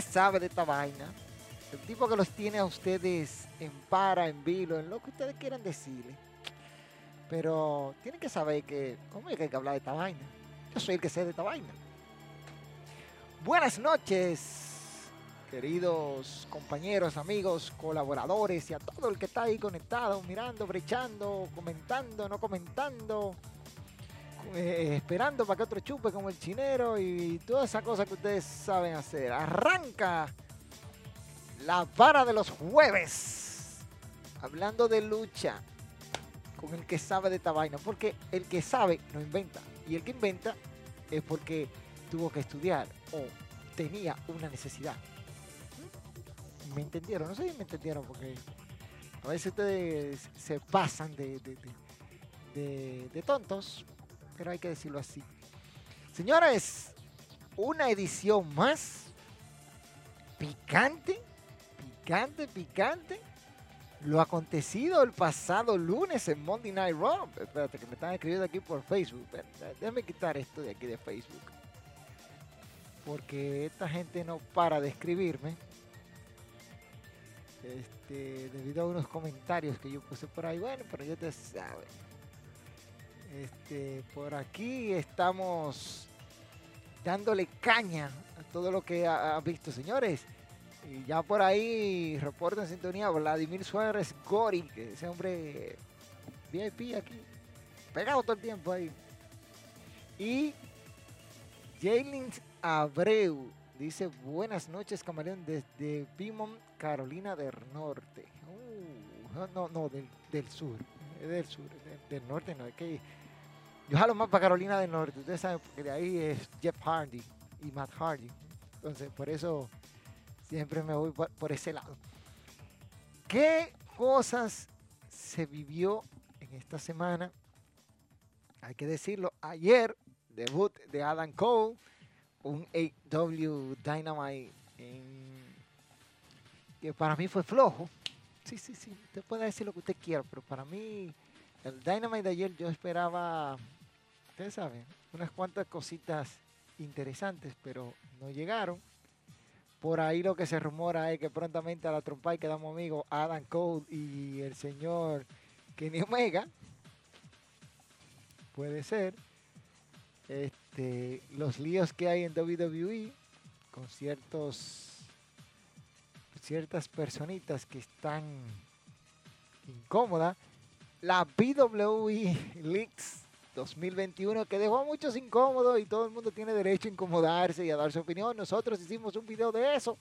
Sabe de esta vaina. El tipo que los tiene a ustedes en para, en vilo, en lo que ustedes quieran decirle. Pero tienen que saber que, ¿cómo es que hay que hablar de esta vaina? Yo soy el que sé de esta vaina. Buenas noches, queridos compañeros, amigos, colaboradores y a todo el que está ahí conectado, mirando, brechando, comentando, no comentando eh, esperando para que otro chupe como el chinero y toda esa cosa que ustedes saben hacer. Arranca la vara de los jueves. Hablando de lucha con el que sabe de esta vaina. Porque el que sabe no inventa. Y el que inventa es porque tuvo que estudiar o tenía una necesidad. ¿Me entendieron? No sé si me entendieron porque a veces ustedes se pasan de, de tontos pero hay que decirlo así. Señores, una edición más picante, picante, picante. Lo acontecido el pasado lunes en Monday Night Raw. Espérate, que me están escribiendo aquí por Facebook. Déjame quitar esto de aquí de Facebook. Porque esta gente no para de escribirme. Este, debido a unos comentarios que yo puse por ahí. Bueno, pero ya te sabes. Este, por aquí estamos dándole caña a todo lo que ha, visto, señores. Y ya por ahí, reporta en sintonía, Vladimir Suárez Gori, ese hombre VIP aquí, pegado todo el tiempo ahí. Y Jalen Abreu dice, buenas noches, camaleón, desde Beaumont, Carolina del Norte. Uh, no, no, del, del sur, del sur, del, norte no, es que yo jalo más para Carolina del Norte. Ustedes saben, porque de ahí es Jeff Hardy y Matt Hardy. Entonces, por eso siempre me voy por, ese lado. ¿Qué cosas se vivió en esta semana? Hay que decirlo, ayer debut de Adam Cole, un AW Dynamite que para mí fue flojo. Sí, sí, sí, usted puede decir lo que usted quiera, pero para mí el Dynamite de ayer yo esperaba ustedes saben, unas cuantas cositas interesantes, pero no llegaron. Por ahí lo que se rumora es que prontamente a la trompa y quedamos amigos Adam Cole y el señor Kenny Omega. Puede ser. Este, los líos que hay en WWE con ciertos ciertas personitas que están incómodas. La WWE Leaks 2021 que dejó a muchos incómodos y todo el mundo tiene derecho a incomodarse y a dar su opinión. Nosotros hicimos un video de eso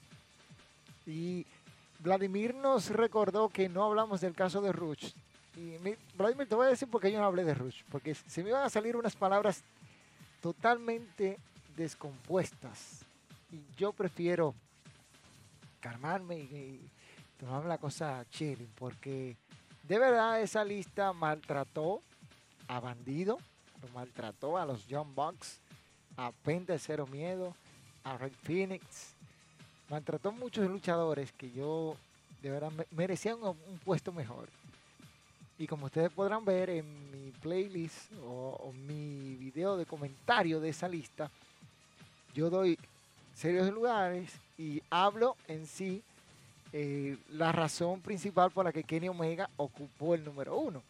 y Vladimir nos recordó que no hablamos del caso de Rush. Y Vladimir, te voy a decir por qué yo no hablé de Rush. Porque se me iban a salir unas palabras totalmente descompuestas. Y yo prefiero calmarme y, tomarme la cosa chilling. Porque de verdad esa lista maltrató a Bandido, lo maltrató a los Young Bucks, a Penta Cero Miedo, a Red Phoenix, maltrató a muchos luchadores que yo de verdad merecían un, puesto mejor. Y como ustedes podrán ver en mi playlist o, mi video de comentario de esa lista, yo doy serios lugares y hablo en sí eh, la razón principal por la que Kenny Omega ocupó el número uno.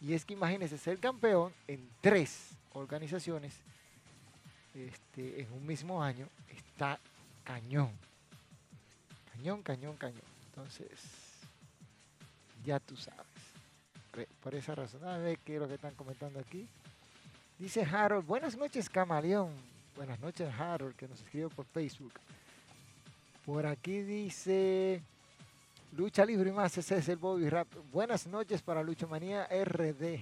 Y es que imagínense ser campeón en tres organizaciones este, en un mismo año está cañón. Cañón, cañón, cañón. Entonces, ya tú sabes. Por esa razón, a ver qué es lo que están comentando aquí. Dice Harold, buenas noches, camaleón. Buenas noches, Harold, que nos escribe por Facebook. Por aquí dice Lucha Libre y más, ese es el Bobby Rap. Buenas noches para Lucha Manía RD,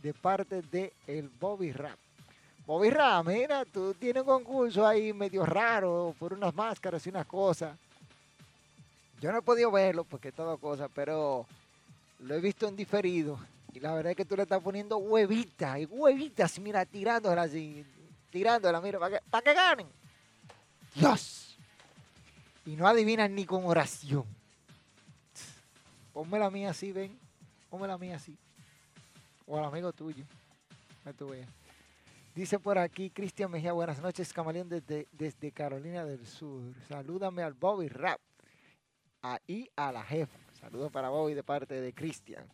de parte de el Bobby Rap. Bobby Rap, mira, tú tienes un concurso ahí medio raro por unas máscaras y unas cosas. Yo no he podido verlo porque todo cosa, pero lo he visto en diferido. Y la verdad es que tú le estás poniendo huevitas, y huevitas, mira, tirándolas así, tirándolas, mira, para que, para que ganen. Dios. Y no adivinan ni con oración. Ponme la mía así, ven. Ponme la mía así. O al amigo tuyo. Dice por aquí Cristian Mejía, buenas noches, camaleón desde, desde Carolina del Sur. Salúdame al Bobby Rap ahí a la jefa. Saludos para Bobby de parte de Cristian.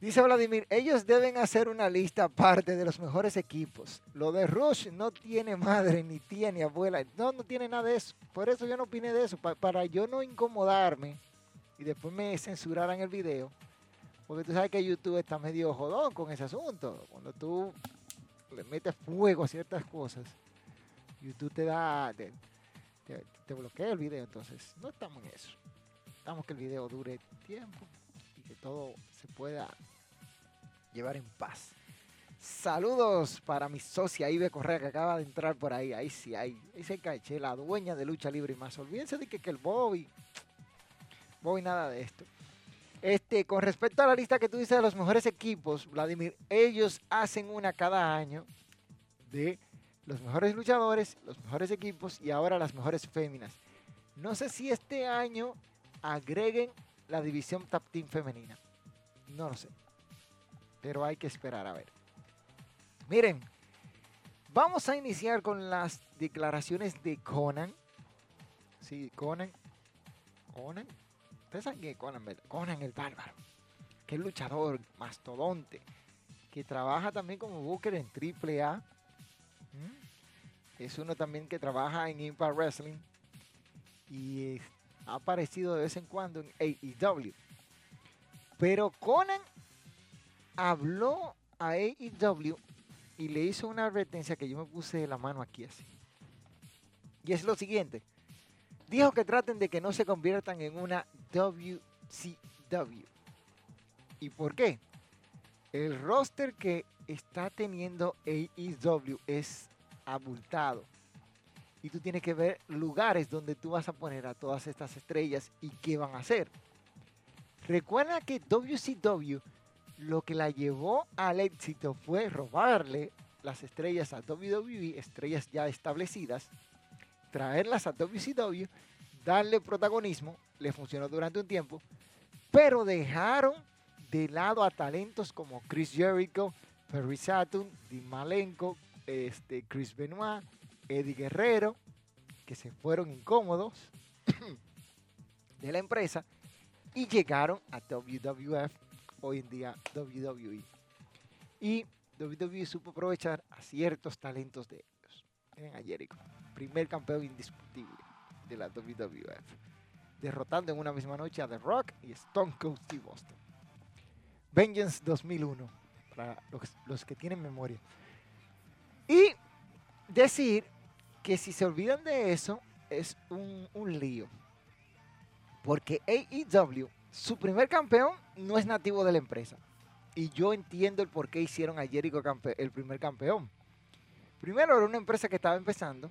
Dice Vladimir, ellos deben hacer una lista aparte de los mejores equipos. Lo de Rush no tiene madre, ni tía, ni abuela. No, no tiene nada de eso. Por eso yo no opiné de eso. para yo no incomodarme y después me censuraran el video. Porque tú sabes que YouTube está medio jodón con ese asunto. Cuando tú le metes fuego a ciertas cosas, YouTube te da, te, bloquea el video, entonces no estamos en eso. Estamos que el video dure tiempo que todo se pueda llevar en paz. Saludos para mi socia Ibe Correa que acaba de entrar por ahí. Ahí sí, ahí, ahí se caché, la dueña de lucha libre y más. Olvídense de que, que el Bobby, Bobby nada de esto. Este, con respecto a la lista que tú dices de los mejores equipos, Vladimir, ellos hacen una cada año de los mejores luchadores, los mejores equipos y ahora las mejores féminas. No sé si este año agreguen la división Tap Team femenina. No lo sé. Pero hay que esperar a ver. Miren, vamos a iniciar con las declaraciones de Conan. Sí, Conan. Conan. Ustedes saben que Conan, Conan el bárbaro. Que es luchador, mastodonte. Que trabaja también como Booker en AAA es uno también que trabaja en Impact Wrestling y ha aparecido de vez en cuando en AEW. Pero Conan habló a AEW y le hizo una advertencia que yo me puse la mano aquí así. Y es lo siguiente. Dijo que traten de que no se conviertan en una WCW. ¿Y por qué? El roster que está teniendo AEW es abultado. Y tú tienes que ver lugares donde tú vas a poner a todas estas estrellas y qué van a hacer. Recuerda que WCW lo que la llevó al éxito fue robarle las estrellas a WWE, estrellas ya establecidas, traerlas a WCW, darle protagonismo, le funcionó durante un tiempo, pero dejaron de lado a talentos como Chris Jericho, Perry Saturn, Dean Malenko, este, Chris Benoit, Eddie Guerrero, que se fueron incómodos de la empresa y llegaron a WWF, hoy en día WWE. Y WWE supo aprovechar a ciertos talentos de ellos. Miren a Jericho, primer campeón indiscutible de la WWF, derrotando en una misma noche a The Rock y Stone Cold Steve Austin. Vengeance 2001, para los que tienen memoria. Y decir que si se olvidan de eso, es un, lío. Porque AEW, su primer campeón, no es nativo de la empresa. Y yo entiendo el por qué hicieron a Jericho el primer campeón. Primero era una empresa que estaba empezando,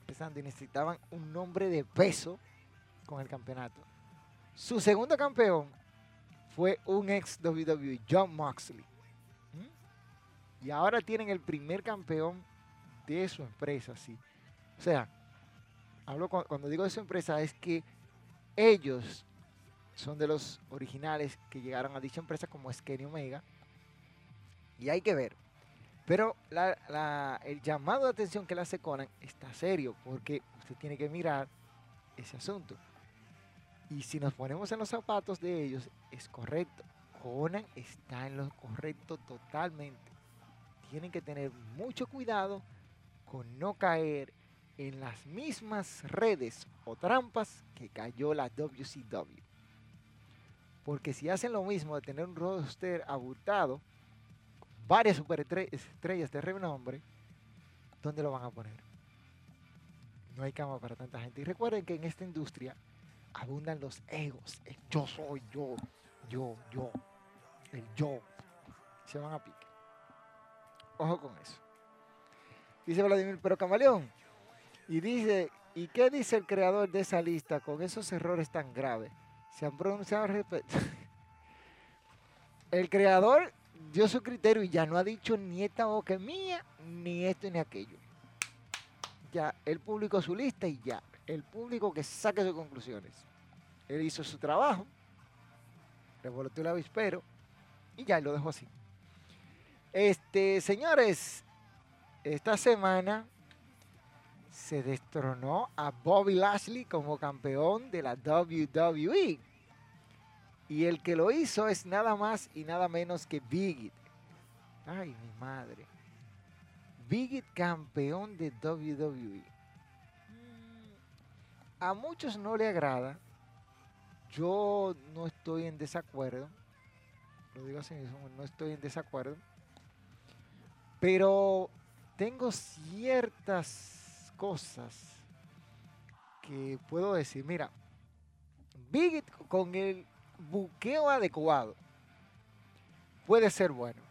empezando y necesitaban un nombre de peso con el campeonato. Su segundo campeón fue un ex WWE, John Moxley. ¿Mm? Y ahora tienen el primer campeón de su empresa, sí. O sea, hablo cuando digo de su empresa es que ellos son de los originales que llegaron a dicha empresa como es Kenny Omega. Y hay que ver. Pero el llamado de atención que le hace Conan está serio porque usted tiene que mirar ese asunto. Y si nos ponemos en los zapatos de ellos, es correcto. Conan está en lo correcto totalmente. Tienen que tener mucho cuidado con no caer en las mismas redes o trampas que cayó la WCW. Porque si hacen lo mismo de tener un roster abultado, varias superestrellas de renombre, ¿dónde lo van a poner? No hay cama para tanta gente. Y recuerden que en esta industria abundan los egos. El yo soy yo, yo, yo, el yo. Se van a pique. Ojo con eso. Dice Vladimir, pero Camaleón. Y dice, ¿y qué dice el creador de esa lista con esos errores tan graves? Se han pronunciado al respecto. el creador dio su criterio y ya no ha dicho ni esta boca mía, ni esto ni aquello. Ya, él publicó su lista y ya. El público que saque sus conclusiones. Él hizo su trabajo, revoloteó el avispero y ya lo dejó así. Este, señores, esta semana se destronó a Bobby Lashley como campeón de la WWE. Y el que lo hizo es nada más y nada menos que Big Ay, mi madre. Big campeón de WWE. Mm, a muchos no le agrada. Yo no estoy en desacuerdo. Lo digo así no estoy en desacuerdo. Pero tengo ciertas cosas que puedo decir. Mira, Big con el buqueo adecuado puede ser bueno.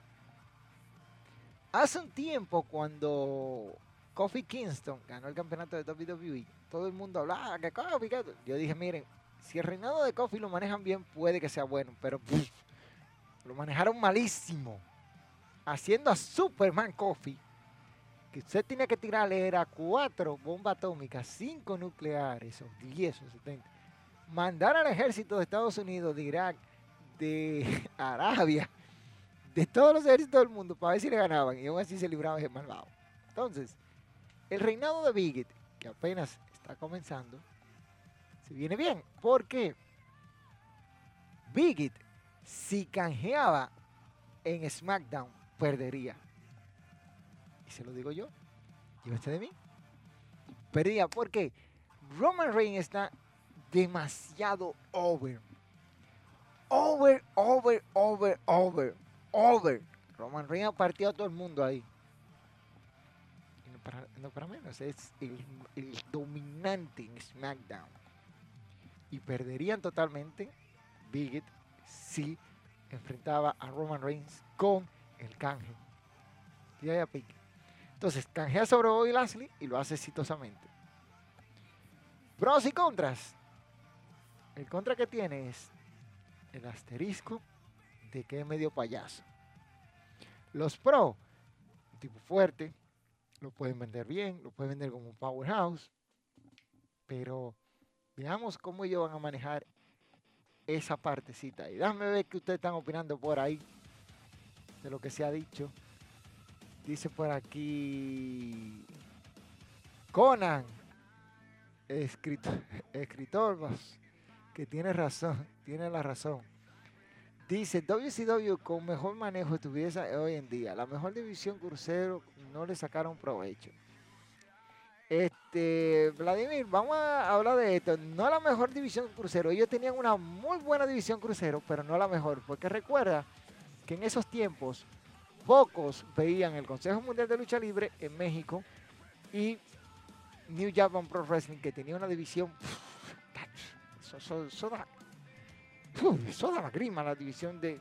Hace un tiempo cuando Kofi Kingston ganó el campeonato de WWE, todo el mundo hablaba que Kofi, yo dije, miren, si el reinado de Kofi lo manejan bien, puede que sea bueno, pero lo manejaron malísimo. Haciendo a Superman Kofi, que usted tenía que tirarle era cuatro bombas atómicas, cinco nucleares, o diez o setenta mandar al ejército de Estados Unidos, de Irak, de Arabia, de todos los ejércitos del mundo para ver si le ganaban y aún así se libraba ese malvado. Entonces, el reinado de Bigot, que apenas está comenzando, se viene bien. porque Bigot, si canjeaba en SmackDown, perdería. Y se lo digo yo, llévate de mí. Perdía porque Roman Reigns está demasiado over. Over, over, over, over, over. Roman Reigns ha partido a todo el mundo ahí. Y no para, menos, es el, dominante en SmackDown. Y perderían totalmente Big si enfrentaba a Roman Reigns con el canje. Y ahí a Entonces, canjea sobre Bobby Lashley y lo hace exitosamente. Pros y contras. El contra que tiene es el asterisco de que es medio payaso. Los pro, un tipo fuerte, lo pueden vender bien, lo pueden vender como un powerhouse, pero veamos cómo ellos van a manejar esa partecita. Y déjame ver qué ustedes están opinando por ahí de lo que se ha dicho. Dice por aquí Conan, escritor, que tiene razón, tiene la razón. Dice, WCW con mejor manejo estuviese hoy en día. La mejor división crucero no le sacaron provecho. Este, Vladimir, vamos a hablar de esto. No la mejor división crucero. Ellos tenían una muy buena división crucero, pero no la mejor. Porque recuerda que en esos tiempos pocos veían el Consejo Mundial de Lucha Libre en México y New Japan Pro Wrestling, que tenía una división Eso, eso, eso da la grima la división de,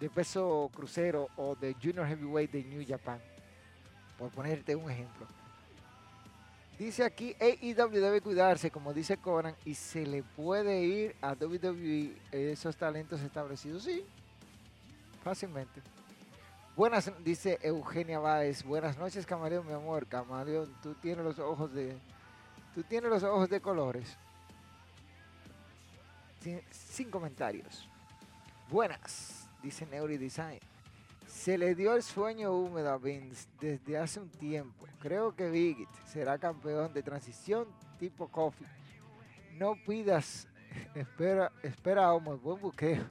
de peso crucero o de junior heavyweight de New Japan. Por ponerte un ejemplo. Dice aquí, AEW debe cuidarse, como dice Conan, y se le puede ir a WWE esos talentos establecidos. Sí, fácilmente. Buenas, dice Eugenia Báez. Buenas noches, Camaleón, mi amor. Camaleón, tú tienes los ojos de. Tú tienes los ojos de colores. Sin, comentarios. Buenas, dice Neuri Design. Se le dio el sueño húmedo a Vince desde hace un tiempo. Creo que Bigit será campeón de transición tipo Coffee. No pidas, espera, espera, Homo, buen buqueo.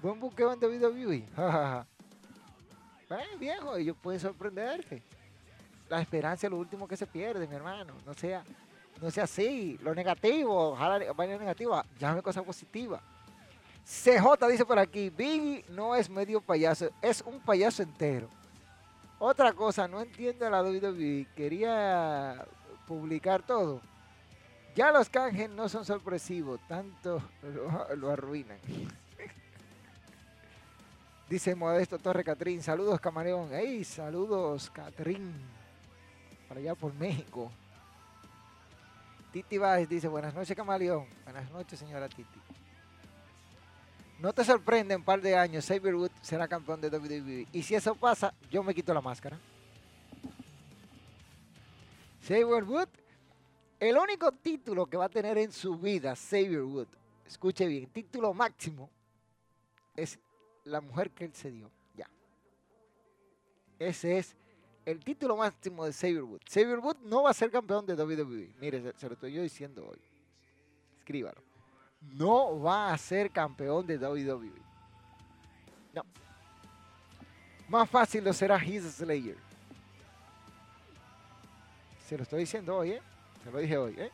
Buen buqueo en WWE. bueno, viejo, ellos pueden sorprenderte. La esperanza es lo último que se pierde, mi hermano. No sea, no sea así. Lo negativo, ojalá vaya negativa, llame cosa positiva. CJ dice por aquí, Biggie no es medio payaso, es un payaso entero. Otra cosa, no entiendo la WWE, quería publicar todo. Ya los canjes no son sorpresivos, tanto lo, lo arruinan. Dice Modesto Torre Catrín, saludos Camareón, hey, saludos Catrín, para allá por México. Titi Báez dice, buenas noches Camaleón, buenas noches señora Titi. No te sorprende en un par de años, Xavier Wood será campeón de WWE. Y si eso pasa, yo me quito la máscara. Xavier Wood, el único título que va a tener en su vida Xavier Wood, escuche bien, título máximo, es la mujer que él se dio. Ya. Ese es el título máximo de Xavier Wood. Xavier Wood no va a ser campeón de WWE. Mire, se, se lo estoy yo diciendo hoy. Escríbalo no va a ser campeón de WWE. No. Más fácil lo será Heath Slayer. Se lo estoy diciendo hoy, ¿eh? Se lo dije hoy, ¿eh?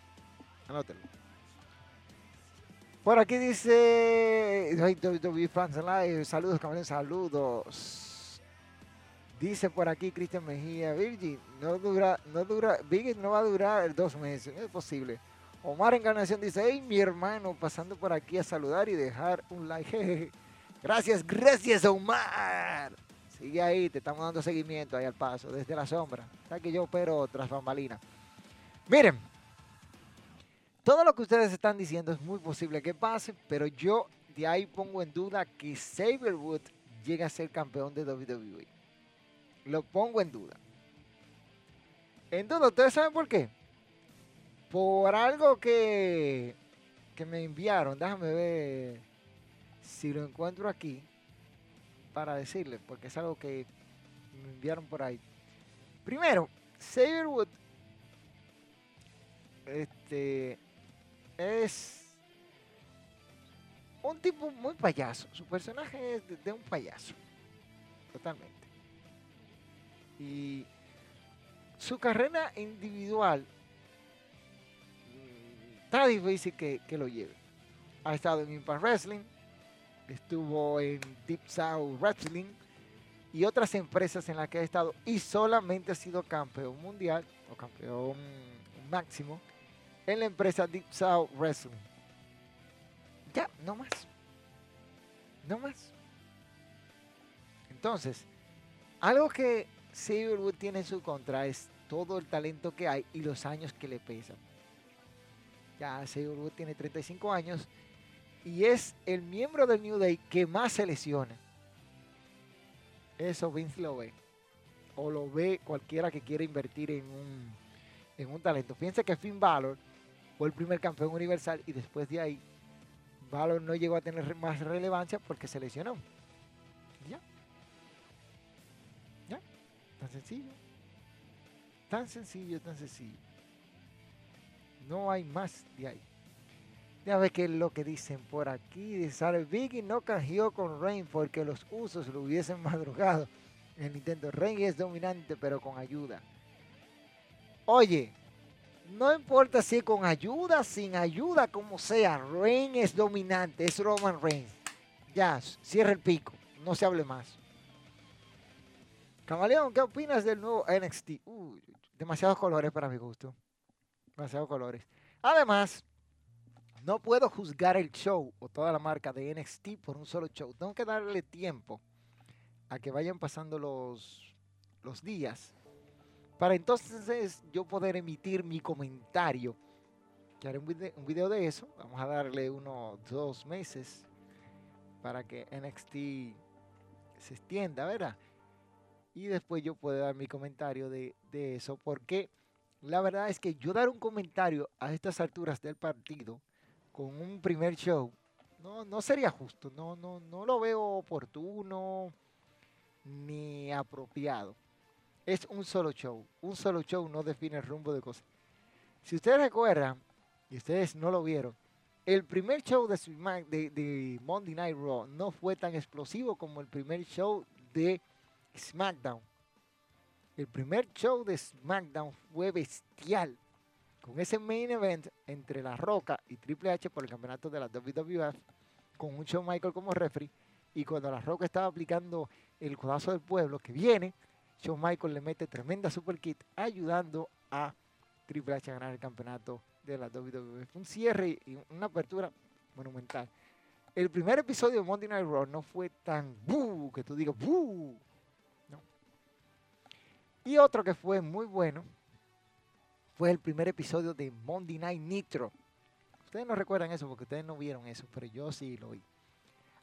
Anótenlo. Por aquí dice WWE Fans Live. Saludos, campeones, saludos. Dice por aquí Cristian Mejía, Virgin, no dura, no dura, Virgin no va a durar dos meses, no es posible. Omar Encarnación dice, hey, mi hermano, pasando por aquí a saludar y dejar un like. gracias, gracias, Omar. Sigue ahí, te estamos dando seguimiento ahí al paso, desde la sombra. Está que yo opero tras bambalina. Miren, todo lo que ustedes están diciendo es muy posible que pase, pero yo de ahí pongo en duda que Saberwood llegue a ser campeón de WWE. Lo pongo en duda. En duda, ¿ustedes saben por qué? por algo que, que me enviaron. Déjame ver si lo encuentro aquí para decirle, porque es algo que me enviaron por ahí. Primero, Saberwood este, es un tipo muy payaso. Su personaje es de, un payaso. Totalmente. Y su carrera individual está difícil que, que lo lleve. Ha estado en Impact Wrestling, estuvo en Deep South Wrestling y otras empresas en las que ha estado y solamente ha sido campeón mundial o campeón máximo en la empresa Deep South Wrestling. Ya, no más. No más. Entonces, algo que Silverwood tiene en su contra es todo el talento que hay y los años que le pesan. Ya Wood tiene 35 años y es el miembro del New Day que más se lesiona. Eso Vince lo ve. O lo ve cualquiera que quiera invertir en un, en un talento. Piensa que Finn Balor fue el primer campeón universal y después de ahí Balor no llegó a tener más relevancia porque se lesionó. Ya. Ya. Tan sencillo. Tan sencillo, tan sencillo. No hay más de ahí. Ya ve qué es lo que dicen por aquí. Dice, Biggie no canjeó con Rain porque los usos lo hubiesen madrugado. El Nintendo Rain es dominante, pero con ayuda. Oye, no importa si con ayuda, sin ayuda, como sea, Rain es dominante, es Roman Reigns. Ya, cierra el pico, no se hable más. Camaleón, ¿qué opinas del nuevo NXT? demasiados colores para mi gusto demasiados colores. Además, no puedo juzgar el show o toda la marca de NXT por un solo show. Tengo que darle tiempo a que vayan pasando los, los días para entonces yo poder emitir mi comentario. Que haré un video, de eso. Vamos a darle unos dos meses para que NXT se extienda, ¿verdad? Y después yo puedo dar mi comentario de, de eso. Porque la verdad es que yo dar un comentario a estas alturas del partido con un primer show no, no sería justo. No, no, no lo veo oportuno ni apropiado. Es un solo show. Un solo show no define el rumbo de cosas. Si ustedes recuerdan, y ustedes no lo vieron, el primer show de, de, de Monday Night Raw no fue tan explosivo como el primer show de SmackDown. El primer show de SmackDown fue bestial. Con ese main event entre La Roca y Triple H por el campeonato de la WWF, con un show Michael como referee, y cuando La Roca estaba aplicando el codazo del pueblo que viene, Shawn Michael le mete tremenda super kit ayudando a Triple H a ganar el campeonato de la WWF. Un cierre y una apertura monumental. El primer episodio de Monday Night Raw no fue tan ¡buh! que tú digas ¡buh! No. Y otro que fue muy bueno fue el primer episodio de Monday Night Nitro. Ustedes no recuerdan eso porque ustedes no vieron eso, pero yo sí lo vi.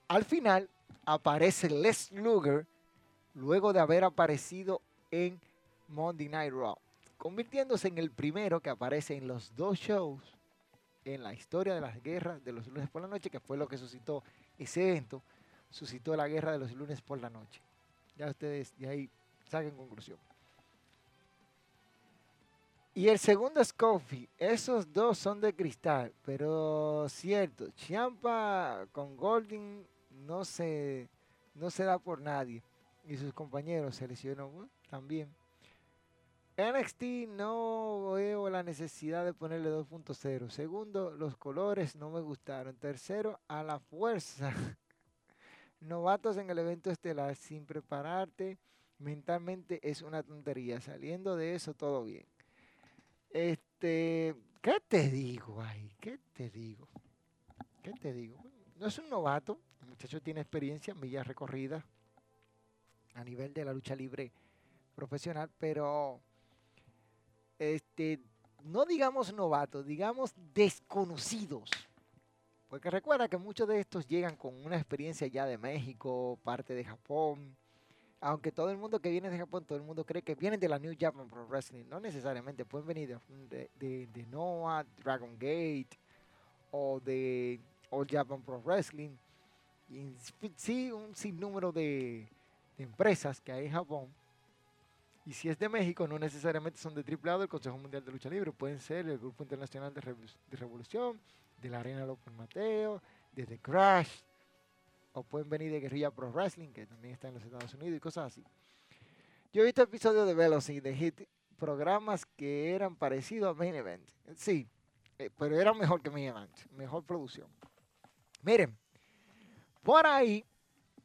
Al final aparece Les Luger luego de haber aparecido en Monday Night Raw, convirtiéndose en el primero que aparece en los dos shows en la historia de las guerras de los lunes por la noche, que fue lo que suscitó ese evento, suscitó la guerra de los lunes por la noche. Ya ustedes de ahí saquen conclusión. Y el segundo es Kofi. Esos dos son de cristal, pero cierto, Champa con Golding no se, no se da por nadie. Y sus compañeros se lesionó también. NXT no veo la necesidad de ponerle 2.0. Segundo, los colores no me gustaron. Tercero, a la fuerza. Novatos en el evento estelar sin prepararte mentalmente es una tontería. Saliendo de eso, todo bien. Este, ¿qué te digo ahí? ¿Qué te digo? ¿Qué te digo? No es un novato, el muchacho tiene experiencia, millas recorridas a nivel de la lucha libre profesional, pero este, no digamos novatos, digamos desconocidos. Porque recuerda que muchos de estos llegan con una experiencia ya de México, parte de Japón, aunque todo el mundo que viene de Japón, todo el mundo cree que vienen de la New Japan Pro Wrestling. No necesariamente, pueden venir de, de, Noah, Dragon Gate o de All Japan Pro Wrestling. Y sí, un sinnúmero de, empresas que hay en Japón. Y si es de México, no necesariamente son de AAA del Consejo Mundial de Lucha Libre. Pueden ser el Grupo Internacional de, Revolución, de la Arena López Mateo, de The Crash, o pueden venir de Guerrilla Pro Wrestling, que también está en los Estados Unidos y cosas así. Yo he visto episodios de Velocity, de Hit, programas que eran parecidos a Main Event. Sí, eh, pero eran mejor que Main Event, mejor producción. Miren, por ahí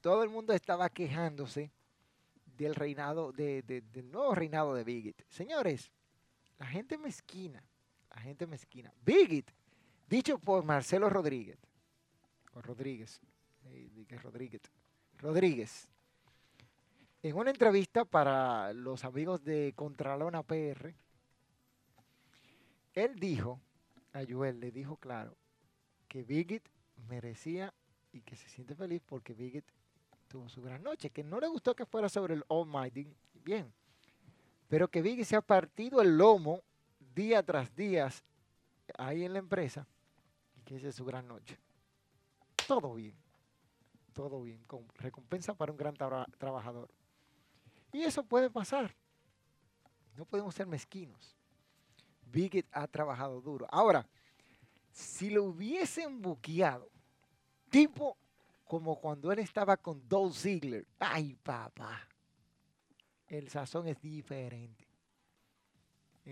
todo el mundo estaba quejándose del reinado, de, del nuevo reinado de Bigit. Señores, la gente mezquina, la gente mezquina. Bigit, dicho por Marcelo Rodríguez, o Rodríguez, Rodríguez. Rodríguez. En una entrevista para los amigos de Contralona PR, él dijo, a Joel le dijo claro, que Bigit merecía y que se siente feliz porque Bigit tuvo su gran noche, que no le gustó que fuera sobre el Almighty, bien, pero que Bigit se ha partido el lomo día tras día ahí en la empresa y que esa es su gran noche. Todo bien todo bien, con recompensa para un gran trabajador. Y eso puede pasar. No podemos ser mezquinos. Bigot ha trabajado duro. Ahora, si lo hubiesen buqueado, tipo como cuando él estaba con Dolph Ziggler, ay papá, el sazón es diferente.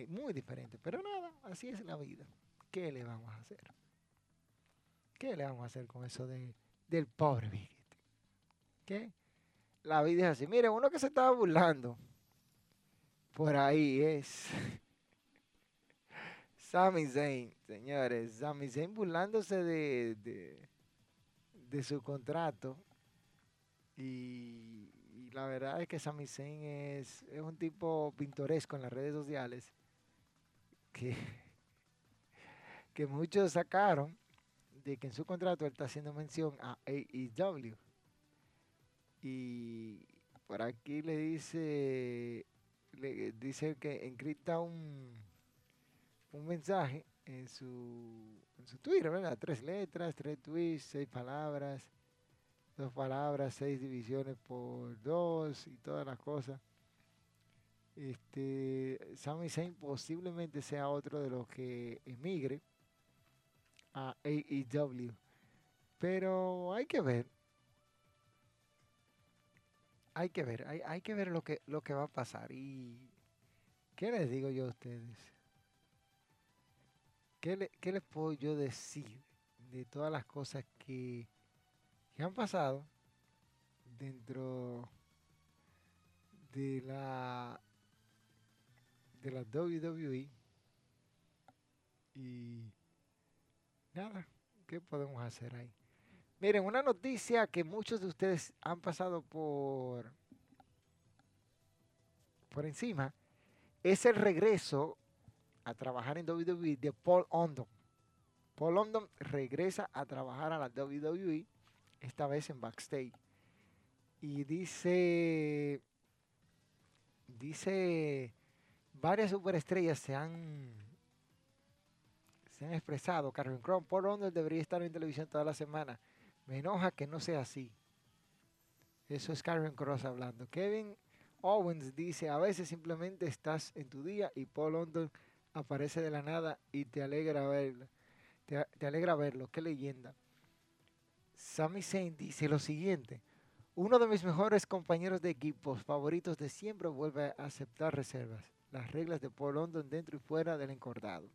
muy diferente, pero nada, así es la vida. ¿Qué le vamos a hacer? ¿Qué le vamos a hacer con eso de del pobre Bigot. ¿Qué? La vida es así. Mire, uno que se estaba burlando, por ahí es Sami Zayn, señores, Sami Zayn burlándose de, de, su contrato. Y, la verdad es que Sami Zayn es, es un tipo pintoresco en las redes sociales que, que muchos sacaron de que en su contrato él está haciendo mención a AEW. Y por aquí le dice, le dice que encripta un, un mensaje en su, en su Twitter, ¿verdad? Tres letras, tres tweets, seis palabras, dos palabras, seis divisiones por dos y todas las cosas. Este, Sami Zayn posiblemente sea otro de los que emigre a AEW. Pero hay que ver. Hay que ver, hay, hay que ver lo que, lo que va a pasar. Y ¿qué les digo yo a ustedes? ¿Qué, les puedo yo decir de todas las cosas que, que han pasado dentro de la de la WWE y nada, ¿qué podemos hacer ahí? Miren, una noticia que muchos de ustedes han pasado por por encima es el regreso a trabajar en WWE de Paul London. Paul London regresa a trabajar a la WWE, esta vez en backstage. Y dice, dice, varias superestrellas se han, se han expresado. Carmen Cron, Paul London debería estar en televisión toda la semana. Me enoja que no sea así. Eso es Karen Cross hablando. Kevin Owens dice, a veces simplemente estás en tu día y Paul London aparece de la nada y te alegra verlo. Te, alegra verlo, qué leyenda. Sami Zayn dice lo siguiente. Uno de mis mejores compañeros de equipos favoritos de siempre vuelve a aceptar reservas. Las reglas de Paul London dentro y fuera del encordado.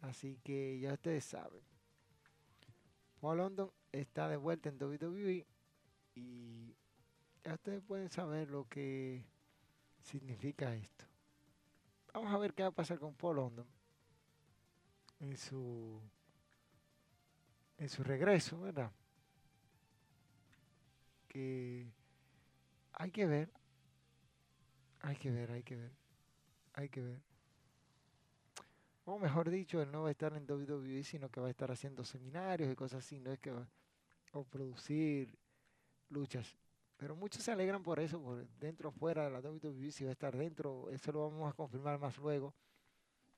Así que ya ustedes saben. Paul London está de vuelta en WWE y ya ustedes pueden saber lo que significa esto. Vamos a ver qué va a pasar con Paul London en su en su regreso, ¿verdad? Que hay que ver, hay que ver, hay que ver, hay que ver. O mejor dicho, él no va a estar en WWE, sino que va a estar haciendo seminarios y cosas así, no es que va a producir luchas. Pero muchos se alegran por eso, por dentro o fuera de la WWE, si va a estar dentro, eso lo vamos a confirmar más luego.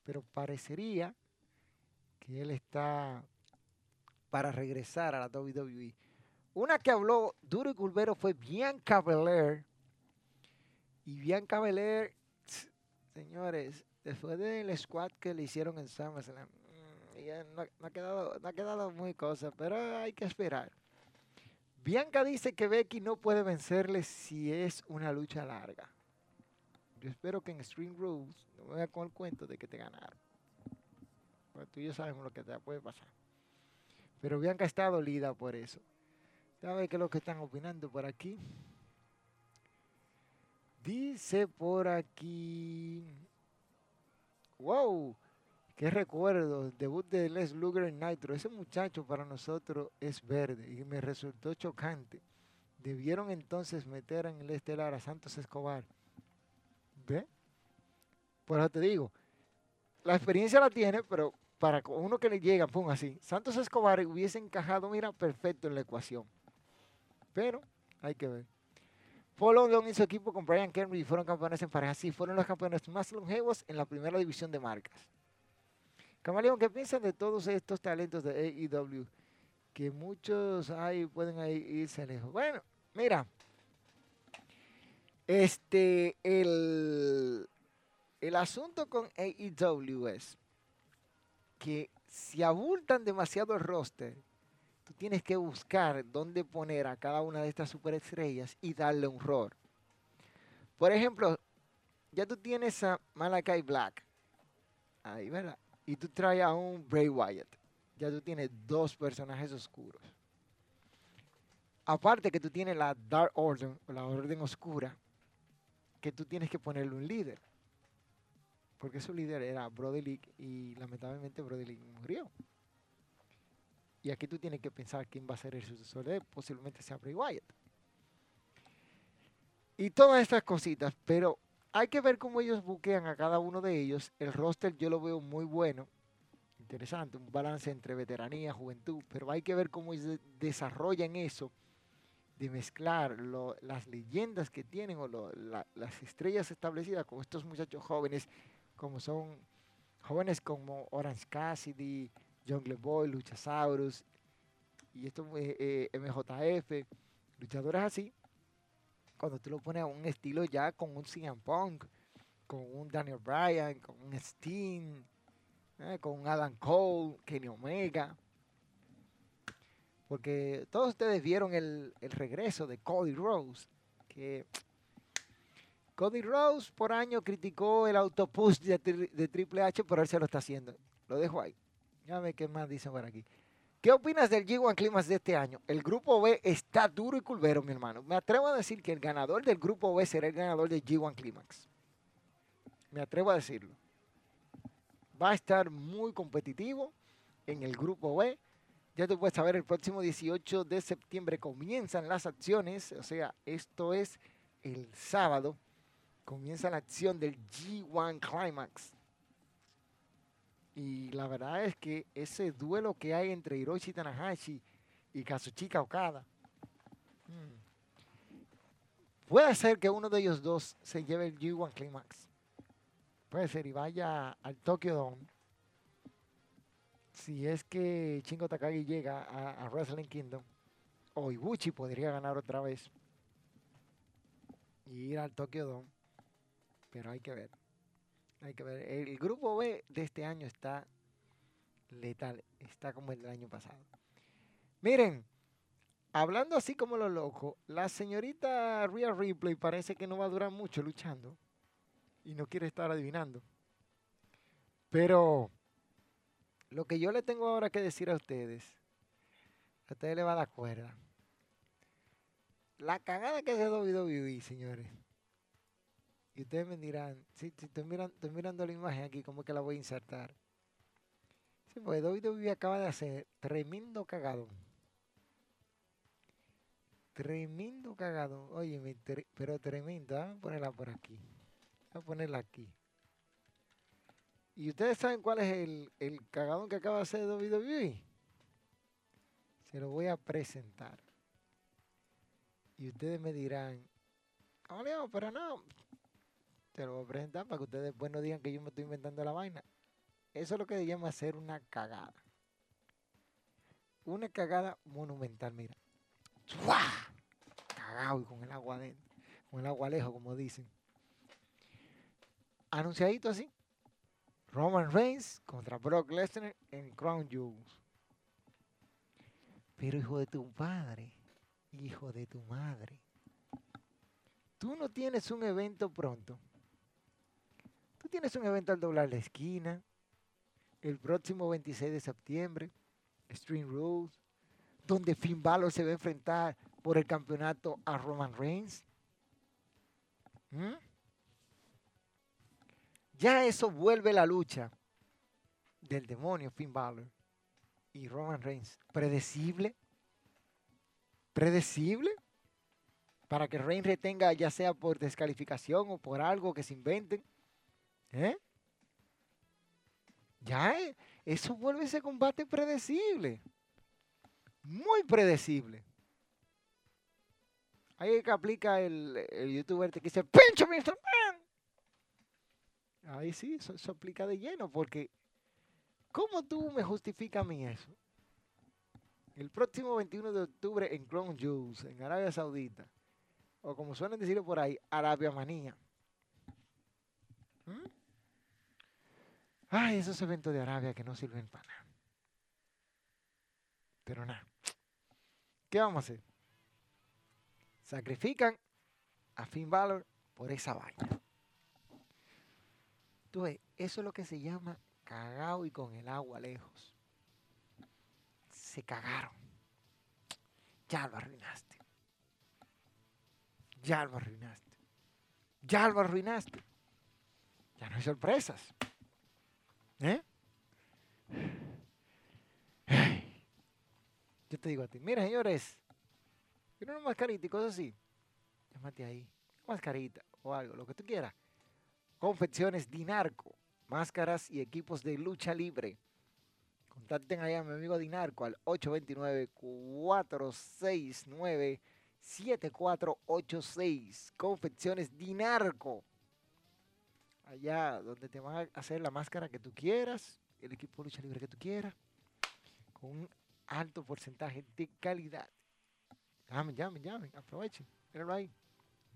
Pero parecería que él está para regresar a la WWE. Una que habló duro y culvero fue Bianca Belair. Y Bianca Belair, señores, después del squad que le hicieron en SummerSlam, mm, no, ha quedado, no ha quedado muy cosa, pero hay que esperar. Bianca dice que Becky no puede vencerle si es una lucha larga. Yo espero que en String Rules no me vaya con el cuento de que te ganaron. Porque tú y yo sabemos lo que te puede pasar. Pero Bianca está dolida por eso. ¿Sabe qué es lo que están opinando por aquí? Dice por aquí. ¡Wow! Qué recuerdo, debut de Les Luger en Nitro. Ese muchacho para nosotros es verde y me resultó chocante. Debieron entonces meter en el estelar a Santos Escobar. ¿Ve? Por eso te digo, la experiencia la tiene, pero para uno que le llega, pum, así. Santos Escobar hubiese encajado, mira, perfecto en la ecuación. Pero hay que ver. Paul London y su equipo con Brian Henry fueron campeones en pareja. Sí, fueron los campeones más longevos en la primera división de marcas. Camaleón, ¿qué piensan de todos estos talentos de AEW? Que muchos ahí pueden irse lejos. Bueno, mira. Este, el, el asunto con AEW es que si abultan demasiado el roster, tú tienes que buscar dónde poner a cada una de estas superestrellas y darle un rol. Por ejemplo, ya tú tienes a Malakai Black. Ahí, ¿verdad? Y tú traes a un Bray Wyatt, ya tú tienes dos personajes oscuros. Aparte que tú tienes la Dark Order, la Orden Oscura, que tú tienes que ponerle un líder. porque su líder era Brody Lee y lamentablemente Brody Lee murió. Y aquí tú tienes que pensar quién va a ser el sucesor de él, posiblemente sea Bray Wyatt. Y todas estas cositas, pero hay que ver cómo ellos buquean a cada uno de ellos. El roster yo lo veo muy bueno, interesante, un balance entre veteranía, juventud, pero hay que ver cómo ellos desarrollan eso de mezclar las leyendas que tienen o las estrellas establecidas con estos muchachos jóvenes, como son jóvenes como Orange Cassidy, Jungle Boy, Luchasaurus y estos eh, eh, MJF, luchadores así, cuando tú lo pones a un estilo ya con un CM Punk, con un Daniel Bryan, con un Steen, eh, con un Adam Cole, Kenny Omega, porque todos ustedes vieron el, regreso de Cody Rose, que Cody Rose por año criticó el autopush de, de, Triple H, pero él se lo está haciendo. Lo dejo ahí. Ya ve qué más dicen por aquí. ¿Qué opinas del G1 Climax de este año? El grupo B está duro y culvero, mi hermano. Me atrevo a decir que el ganador del grupo B será el ganador del G1 Climax. Me atrevo a decirlo. Va a estar muy competitivo en el grupo B. Ya tú puedes saber, el próximo 18 de septiembre comienzan las acciones, o sea, esto es el sábado, comienza la acción del G1 Climax. Y la verdad es que ese duelo que hay entre Hiroshi Tanahashi y Kazuchika Okada, hmm, puede ser que uno de ellos dos se lleve el G1 Climax. Puede ser y vaya al Tokyo Dome si es que Chingo Takagi llega a, Wrestling Kingdom, o Ibuchi podría ganar otra vez y ir al Tokyo Dome, pero hay que ver. Hay que ver. El grupo B de este año está letal, está como el del año pasado. Miren, hablando así como lo loco, la señorita Rhea Ripley parece que no va a durar mucho luchando y no quiere estar adivinando. Pero lo que yo le tengo ahora que decir a ustedes, a ustedes les va a dar cuerda. La cagada que hace WWE, señores. Y ustedes me dirán, sí, estoy, mirando, estoy mirando la imagen aquí, ¿cómo que la voy a insertar? Sí, pues WWE acaba de hacer tremendo cagado. Tremendo cagado. Oye, pero tremendo. Vamos a ponerla por aquí. Vamos a ponerla aquí. ¿Y ustedes saben cuál es el, el cagadón que acaba de hacer WWE? Se lo voy a presentar. Y ustedes me dirán, oh, Leo, pero no. Te lo voy a presentar para que ustedes después no digan que yo me estoy inventando la vaina. Eso es lo que se llama hacer una cagada. Una cagada monumental, mira. Cagado y con el agua adentro. Con el agua lejos, como dicen. Anunciadito así. Roman Reigns contra Brock Lesnar en Crown Jewels. Pero hijo de tu padre, hijo de tu madre, tú no tienes un evento pronto. Tú tienes un evento al doblar la esquina, el próximo 26 de septiembre, Stream Rules, donde Finn Balor se va a enfrentar por el campeonato a Roman Reigns. ¿Mm? Ya eso vuelve la lucha del demonio Finn Balor y Roman Reigns. Predecible. Predecible. Para que Reigns retenga ya sea por descalificación o por algo que se inventen. ¿Eh? Ya eh, eso vuelve ese combate predecible. Muy predecible. Ahí que aplica el, el youtuber que dice, pincho Mr. Man. Ahí sí, eso, aplica de lleno, porque ¿cómo tú me justificas a mí eso? El próximo 21 de octubre en Crown Jewels, en Arabia Saudita, o como suelen decirlo por ahí, Arabia Manía. ¿Mm? Ay, esos eventos de Arabia que no sirven para nada. Pero nada. ¿Qué vamos a hacer? Sacrifican a Finn Balor por esa vaina eso es lo que se llama cagado y con el agua lejos. Se cagaron. Ya lo arruinaste. Ya lo arruinaste. Ya lo arruinaste. Ya no hay sorpresas. ¿Eh? Yo te digo a ti, mira señores, quiero una mascarita y cosas así. Llámate ahí, mascarita o algo, lo que tú quieras. Confecciones Dinarco, máscaras y equipos de lucha libre. Contacten allá a mi amigo Dinarco al 829-469-7486. Confecciones Dinarco. Allá donde te van a hacer la máscara que tú quieras, el equipo de lucha libre que tú quieras, con un alto porcentaje de calidad. Llamen, llamen, llamen, aprovechen. Míralo ahí.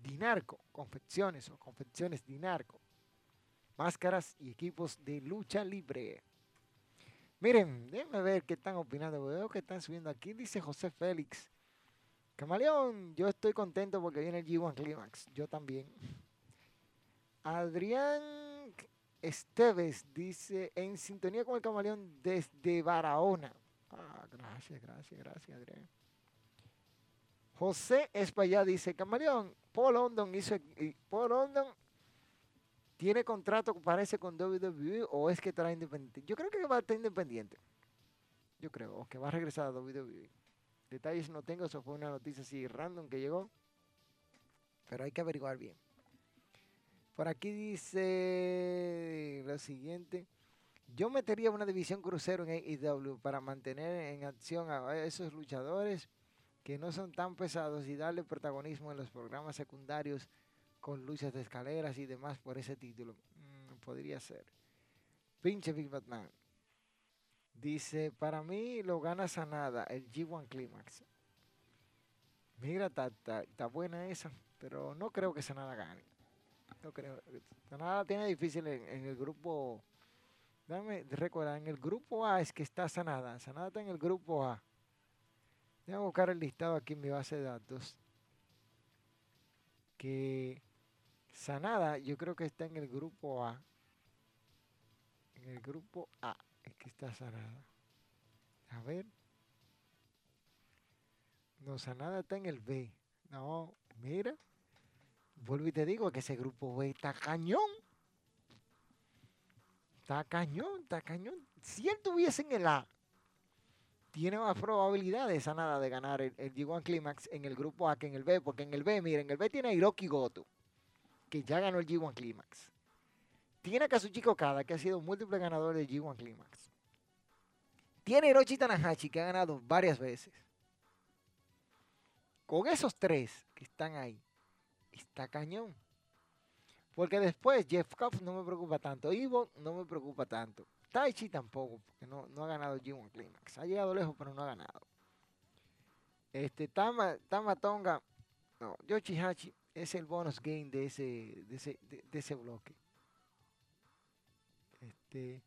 Dinarco, confecciones o confecciones Dinarco. Máscaras y equipos de lucha libre. Miren, déjenme ver qué están opinando. Veo que están subiendo aquí. Dice José Félix. Camaleón, yo estoy contento porque viene el G1 Climax. Yo también. Adrián Esteves dice, en sintonía con el camaleón desde Barahona. Ah, gracias, gracias, gracias, Adrián. José Espallá dice, camaleón, Paul London hizo, Paul London tiene contrato, parece, con WWE o es que estará independiente. Yo creo que va a estar independiente. Yo creo, o que va a regresar a WWE. Detalles no tengo, eso fue una noticia así random que llegó. Pero hay que averiguar bien. Por aquí dice lo siguiente. Yo metería una división crucero en AEW para mantener en acción a esos luchadores que no son tan pesados y darle protagonismo en los programas secundarios con luchas de escaleras y demás por ese título. Mm, podría ser. Pinche Big Batman. Dice, para mí lo gana Sanada, el G1 Climax. Mira, está buena esa, pero no creo que Sanada gane. No creo. Sanada tiene difícil en, el grupo. Dame, recuerda, en el grupo A es que está Sanada. Sanada está en el grupo A. Voy a buscar el listado aquí en mi base de datos. Que Sanada, yo creo que está en el grupo A. En el grupo A es que está Sanada. A ver. No, Sanada está en el B. No, mira. Vuelvo y te digo que ese grupo B está cañón. Está cañón, está cañón. Si él tuviese en el A, tiene más probabilidades a nada de ganar el, el G1 Climax en el grupo A que en el B, porque en el B, miren, en el B tiene a Hiroki Goto, que ya ganó el G1 Climax. Tiene a Kazuchika que ha sido múltiple ganador del G1 Climax. Tiene Hiroshi Tanahashi, que ha ganado varias veces. Con esos tres que están ahí, está cañón. Porque después Jeff Cobb no me preocupa tanto. Ivo no me preocupa tanto. Taichi tampoco, porque no, no ha ganado el G1 Climax. Ha llegado lejos, pero no ha ganado. Este, Tama, Tama Tonga, no, Hachi es el bonus game de ese, de ese, de, ese bloque. Este,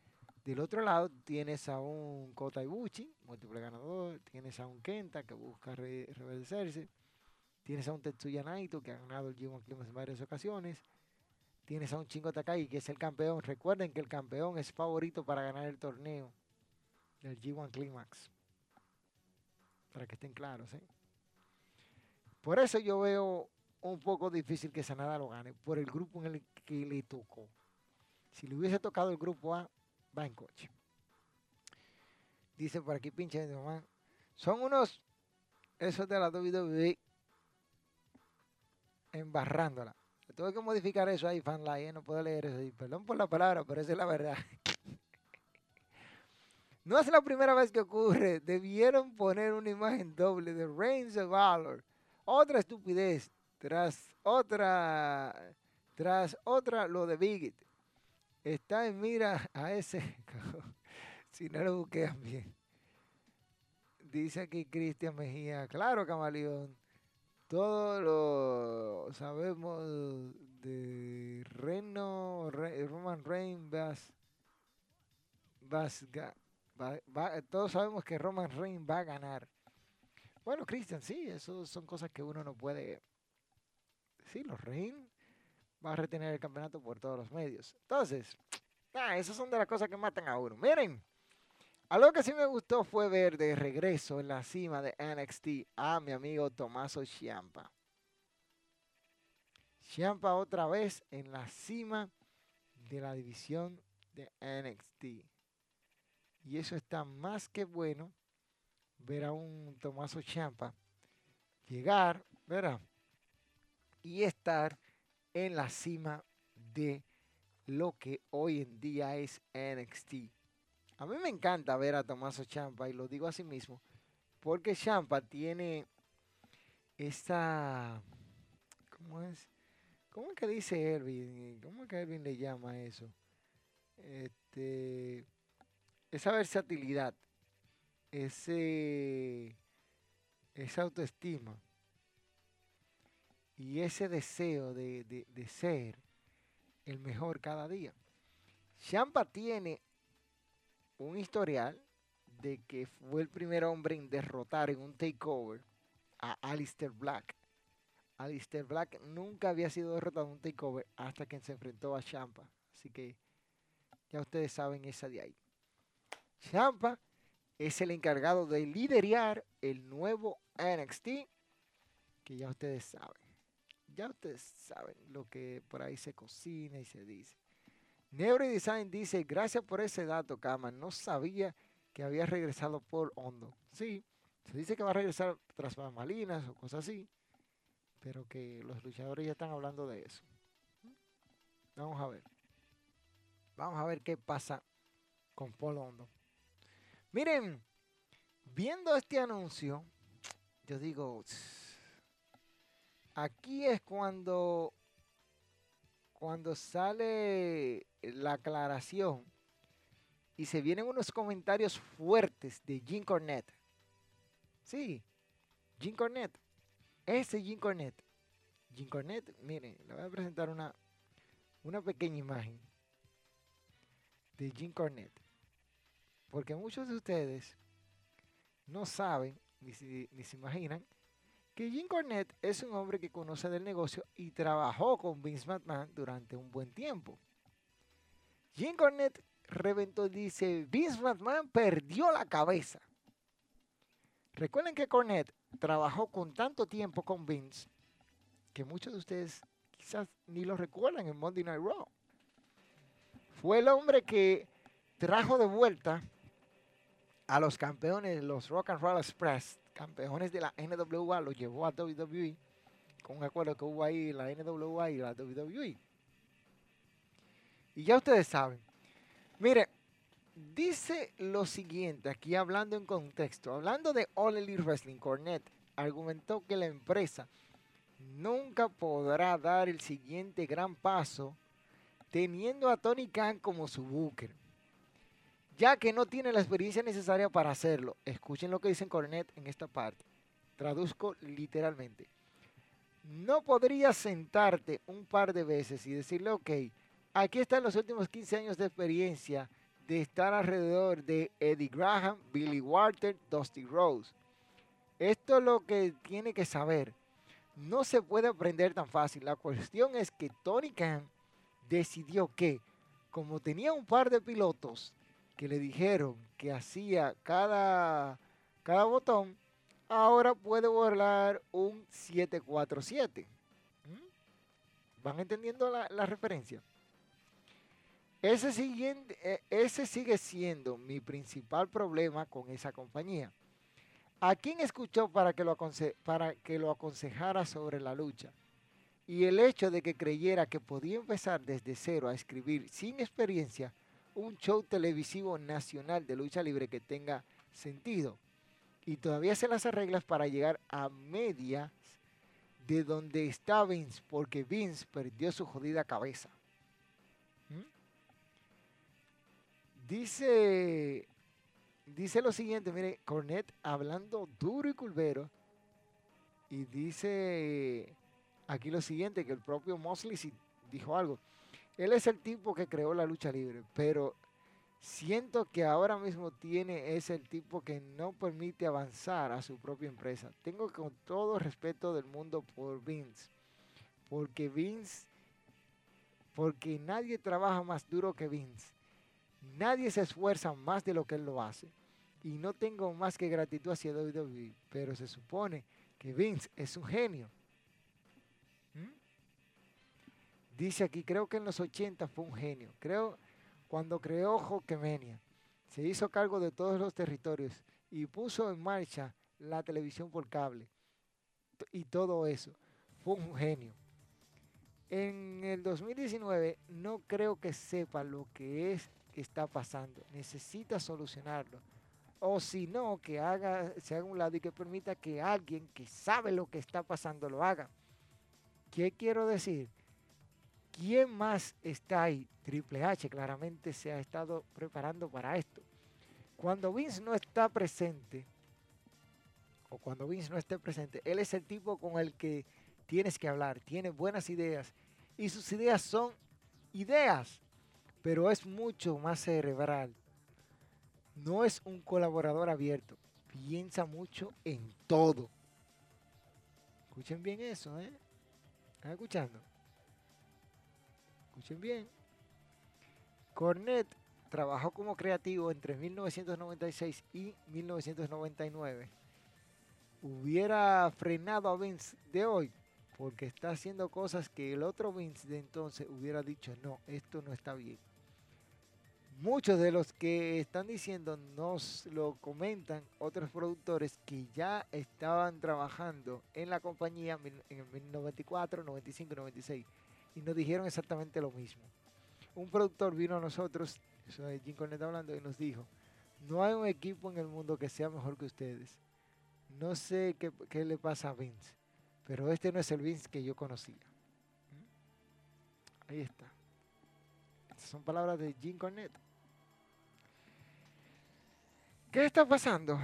del otro lado tienes a un Kota Ibuchi, múltiple ganador, tienes a un Kenta que busca re, tienes a un Tetsuya Naito que ha ganado el G1 Climax en varias ocasiones, Tienes a un Chingo Takai que es el campeón. Recuerden que el campeón es favorito para ganar el torneo del G1 Climax. Para que estén claros, ¿eh? Por eso yo veo un poco difícil que Sanada lo gane, por el grupo en el que le tocó. Si le hubiese tocado el grupo A, va en coche. Dice por aquí, pinche de mamá. Son unos, esos de la WWE, embarrándola. Tuve que modificar eso ahí, fanline, no puedo leer eso ahí. Perdón por la palabra, pero esa es la verdad. no es la primera vez que ocurre. Debieron poner una imagen doble de Reigns of Valor. Otra estupidez. Tras otra. Tras otra, lo de Bigit. Está en mira a ese. si no lo busquean bien. Dice aquí Cristian Mejía. Claro, camaleón. Todo lo sabemos de Reno, Roman Reigns, todos sabemos que Roman Reigns va a ganar. Bueno, Christian, sí, eso son cosas que uno no puede. Sí, los Reigns va a retener el campeonato por todos los medios. Entonces, ah, esas son de las cosas que matan a uno. Miren, algo que sí me gustó fue ver de regreso en la cima de NXT a mi amigo Tomaso Chiampa. Chiampa otra vez en la cima de la división de NXT. Y eso está más que bueno ver a un Tomaso Champa llegar, ¿verdad? Y estar en la cima de lo que hoy en día es NXT. A mí me encanta ver a Tomaso Champa y lo digo así mismo, porque Champa tiene esta, ¿cómo es? ¿Cómo es que dice Erwin? ¿Cómo es que Erwin le llama eso? Este, esa versatilidad, ese, esa autoestima y ese deseo de, ser el mejor cada día. Champa tiene un historial de que fue el primer hombre en derrotar en un takeover a Alistair Black. Alistair Black nunca había sido derrotado en un takeover hasta que se enfrentó a Champa. Así que ya ustedes saben esa de ahí. Champa es el encargado de liderar el nuevo NXT, que ya ustedes saben. Ya ustedes saben lo que por ahí se cocina y se dice. Neuro Design dice, gracias por ese dato, Kama. No sabía que había regresado por Hondo. Sí, se dice que va a regresar tras malinas o cosas así, pero que los luchadores ya están hablando de eso. Vamos a ver. Vamos a ver qué pasa con Paul Hondo. Miren, viendo este anuncio, yo digo, aquí es cuando, cuando sale la aclaración y se vienen unos comentarios fuertes de Jim Cornette. Sí, Jim Cornette. Ese Jim Cornette. Jim Cornette, miren, le voy a presentar una, una pequeña imagen de Jim Cornette. Porque muchos de ustedes no saben ni, ni se imaginan que Jim Cornette es un hombre que conoce del negocio y trabajó con Vince McMahon durante un buen tiempo. Jim Cornette reventó, dice, Vince McMahon perdió la cabeza. Recuerden que Cornette trabajó con tanto tiempo con Vince que muchos de ustedes quizás ni lo recuerdan en Monday Night Raw. Fue el hombre que trajo de vuelta a los campeones, los Rock and Roll Express, campeones de la NWA, lo llevó a WWE con un acuerdo que hubo ahí la NWA y la WWE. Y ya ustedes saben. Mire, dice lo siguiente, aquí hablando en contexto, hablando de All Elite Wrestling, Cornette argumentó que la empresa nunca podrá dar el siguiente gran paso teniendo a Tony Khan como su booker ya que no tiene la experiencia necesaria para hacerlo. Escuchen lo que dicen Cornet en esta parte. Traduzco literalmente. No podrías sentarte un par de veces y decirle, ok, aquí están los últimos 15 años de experiencia de estar alrededor de Eddie Graham, Billy Walter, Dusty Rose. Esto es lo que tiene que saber. No se puede aprender tan fácil. La cuestión es que Tony Khan decidió que, como tenía un par de pilotos que le dijeron que hacía cada, cada botón, ahora puede volar un 747. ¿Mm? ¿Van entendiendo la, referencia? E, ese sigue siendo mi principal problema con esa compañía. ¿A quién escuchó para que, lo para que lo aconsejara sobre la lucha? Y el hecho de que creyera que podía empezar desde cero a escribir sin experiencia un show televisivo nacional de lucha libre que tenga sentido. Y todavía se las arreglas para llegar a medias de donde está Vince, porque Vince perdió su jodida cabeza. Dice, dice lo siguiente, mire, Cornet hablando duro y culvero, y dice aquí lo siguiente, que el propio Mosley dijo algo. Él es el tipo que creó la lucha libre, pero siento que ahora mismo tiene, es el tipo que no permite avanzar a su propia empresa. Tengo con todo respeto del mundo por Vince, porque Vince, porque nadie trabaja más duro que Vince. Nadie se esfuerza más de lo que él lo hace. Y no tengo más que gratitud hacia WWE, pero se supone que Vince es un genio Dice aquí, creo que en los 80 fue un genio. Creo cuando creó Hulkamania, se hizo cargo de todos los territorios y puso en marcha la televisión por cable y todo eso. Fue un genio. En el 2019 no creo que sepa lo que es que está pasando. Necesita solucionarlo. O si no, que haga, se haga un lado y que permita que alguien que sabe lo que está pasando lo haga. ¿Qué quiero decir? ¿Quién más está ahí? Triple H claramente se ha estado preparando para esto. Cuando Vince no está presente, o cuando Vince no esté presente, él es el tipo con el que tienes que hablar, tiene buenas ideas y sus ideas son ideas, pero es mucho más cerebral. No es un colaborador abierto, piensa mucho en todo. Escuchen bien eso, ¿eh? ¿Están escuchando? Escuchen bien. Cornet trabajó como creativo entre 1996 y 1999. Hubiera frenado a Vince de hoy porque está haciendo cosas que el otro Vince de entonces hubiera dicho, no, esto no está bien. Muchos de los que están diciendo nos lo comentan otros productores que ya estaban trabajando en la compañía en el 94, 95, 96 y nos dijeron exactamente lo mismo. Un productor vino a nosotros, eso es Jim Cornette hablando, y nos dijo, no hay un equipo en el mundo que sea mejor que ustedes. No sé qué, le pasa a Vince pero este no es el Vince que yo conocía. ¿Mm? Ahí está. Estas son palabras de Jim Cornette. ¿Qué está pasando?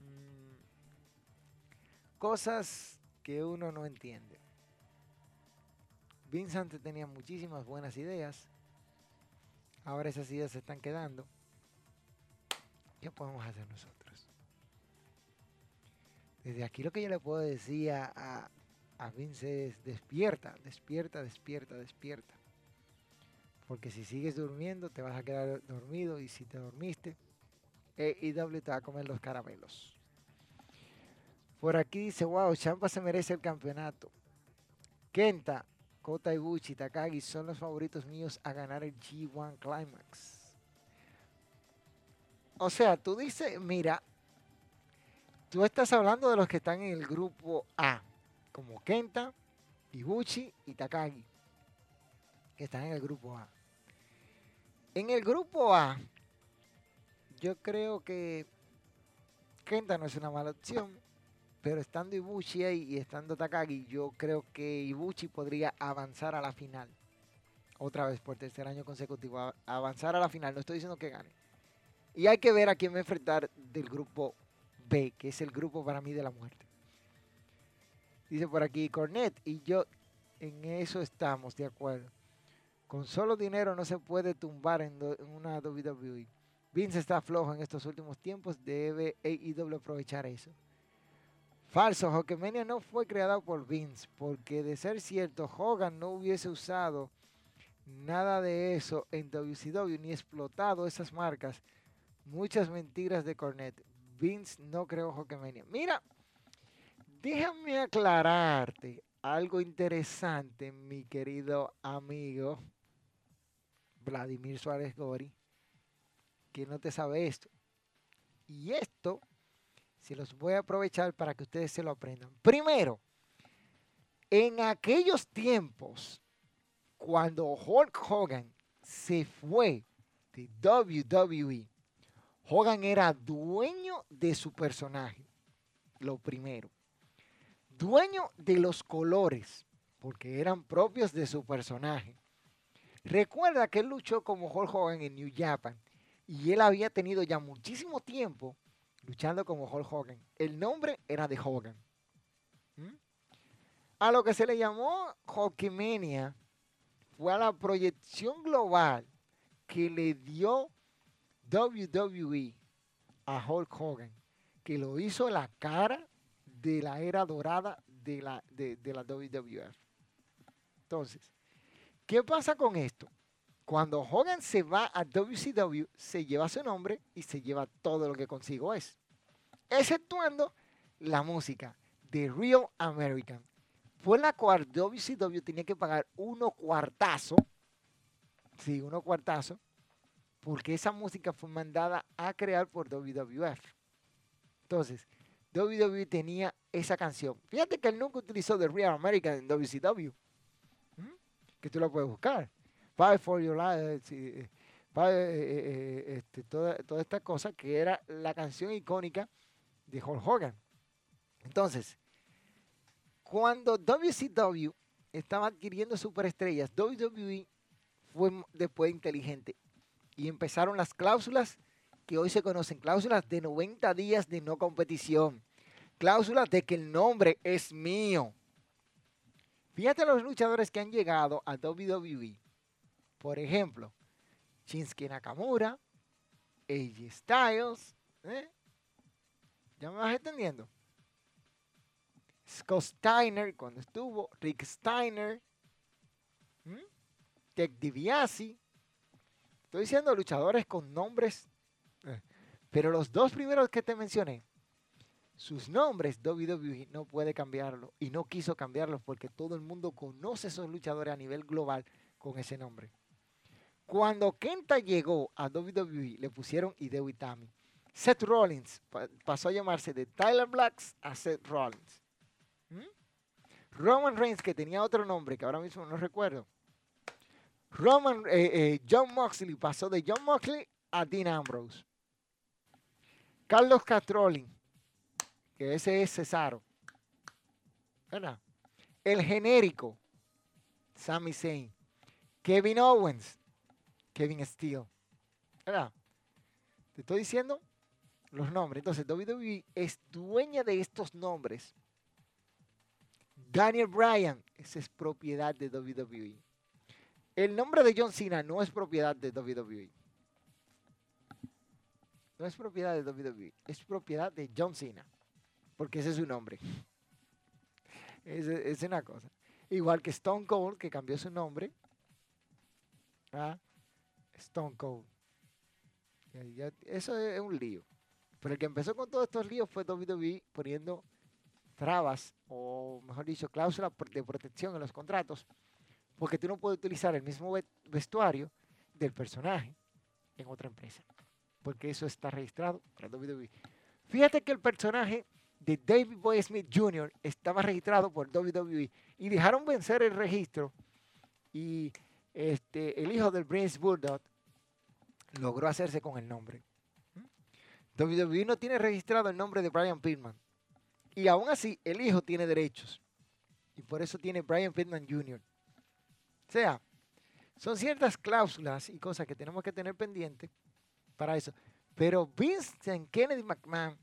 Mm, cosas que uno no entiende. Vince antes tenía muchísimas buenas ideas. Ahora esas ideas se están quedando. ¿Qué podemos hacer nosotros? Desde aquí lo que yo le puedo decir a, a Vince es despierta, despierta, despierta, despierta. Porque si sigues durmiendo te vas a quedar dormido y si te dormiste, EIW te va a comer los caramelos. Por aquí dice, wow, Champa se merece el campeonato. Kenta, Kota Ibuchi, Takagi son los favoritos míos a ganar el G1 Climax. O sea, tú dices, mira, Tú estás hablando de los que están en el grupo A, como Kenta, Ibuchi y Takagi, que están en el grupo A. En el grupo A, yo creo que Kenta no es una mala opción, pero estando Ibuchi ahí y estando Takagi, yo creo que Ibuchi podría avanzar a la final. Otra vez por tercer año consecutivo, avanzar a la final. No estoy diciendo que gane. Y hay que ver a quién va a enfrentar del grupo que es el grupo para mí de la muerte. Dice por aquí Cornet y yo en eso estamos de acuerdo. Con solo dinero no se puede tumbar en, una WWE. Vince está flojo en estos últimos tiempos, debe AEW aprovechar eso. Falso, Hulkamania no fue creado por Vince, porque de ser cierto, Hogan no hubiese usado nada de eso en WCW ni explotado esas marcas. Muchas mentiras de Cornet. Vince no creó Hulkamania. Mira, déjame aclararte algo interesante, mi querido amigo Vladimir Suárez Gori, que no te sabe esto. Y esto se los voy a aprovechar para que ustedes se lo aprendan. Primero, en aquellos tiempos, cuando Hulk Hogan se fue de WWE, Hogan era dueño de su personaje, lo primero. Dueño de los colores, porque eran propios de su personaje. Recuerda que él luchó como Hulk Hogan en New Japan y él había tenido ya muchísimo tiempo luchando como Hulk Hogan. El nombre era de Hogan. A lo que se le llamó Hulkmania fue a la proyección global que le dio WWE a Hulk Hogan, que lo hizo la cara de la era dorada de la, de, la WWF. Entonces, ¿qué pasa con esto? Cuando Hogan se va a WCW, se lleva su nombre y se lleva todo lo que consigo es. Exceptuando la música de Real American. por la cual WCW tenía que pagar uno cuartazo, sí, uno cuartazo, porque esa música fue mandada a crear por WWF. Entonces, WWE tenía esa canción. Fíjate que él nunca utilizó The Real American en WCW. Que tú la puedes buscar. Fight for Your Life. Eh, eh, eh, este, toda, esta cosa que era la canción icónica de Hulk Hogan. Entonces, cuando WCW estaba adquiriendo superestrellas, WWE fue después inteligente y empezaron las cláusulas que hoy se conocen, cláusulas de 90 días de no competición, cláusulas de que el nombre es mío. Fíjate los luchadores que han llegado a WWE. Por ejemplo, Shinsuke Nakamura, AJ Styles. ¿eh? ¿Ya me vas entendiendo? Scott Steiner cuando estuvo, Rick Steiner, Ted DiBiase. Estoy diciendo luchadores con nombres, eh, pero los dos primeros que te mencioné, sus nombres WWE no puede cambiarlo y no quiso cambiarlos porque todo el mundo conoce a esos luchadores a nivel global con ese nombre. Cuando Kenta llegó a WWE le pusieron Hideo Itami. Seth Rollins pasó a llamarse de Tyler Blacks a Seth Rollins. ¿Mm? Roman Reigns, que tenía otro nombre que ahora mismo no recuerdo. Roman, eh, eh, John Moxley pasó de John Moxley a Dean Ambrose. Carlos Catrolin, ese es Cesaro. ¿Verdad? El genérico, Sami Zayn. Kevin Owens, Kevin Steele. ¿Verdad? Te estoy diciendo los nombres. Entonces, WWE es dueña de estos nombres Daniel Bryan, esa es propiedad de WWE. El nombre de John Cena no es propiedad de WWE. No es propiedad de WWE, es propiedad de John Cena, porque ese es su nombre. Es, una cosa. Igual que Stone Cold, que cambió su nombre a Stone Cold. eso es un lío. Pero el que empezó con todos estos líos fue WWE poniendo trabas o mejor dicho, cláusulas de protección en los contratos, porque tú no puedes utilizar el mismo vestuario del personaje en otra empresa, porque eso está registrado para WWE. Fíjate que el personaje de David Boy Smith Jr. estaba registrado por WWE y dejaron vencer el registro y este, el hijo del Prince Bulldog logró hacerse con el nombre. WWE no tiene registrado el nombre de Brian Pillman. Y aún así, el hijo tiene derechos. Y por eso tiene Brian Pittman Jr. O sea, son ciertas cláusulas y cosas que tenemos que tener pendientes para eso. Pero Vincent Kennedy McMahon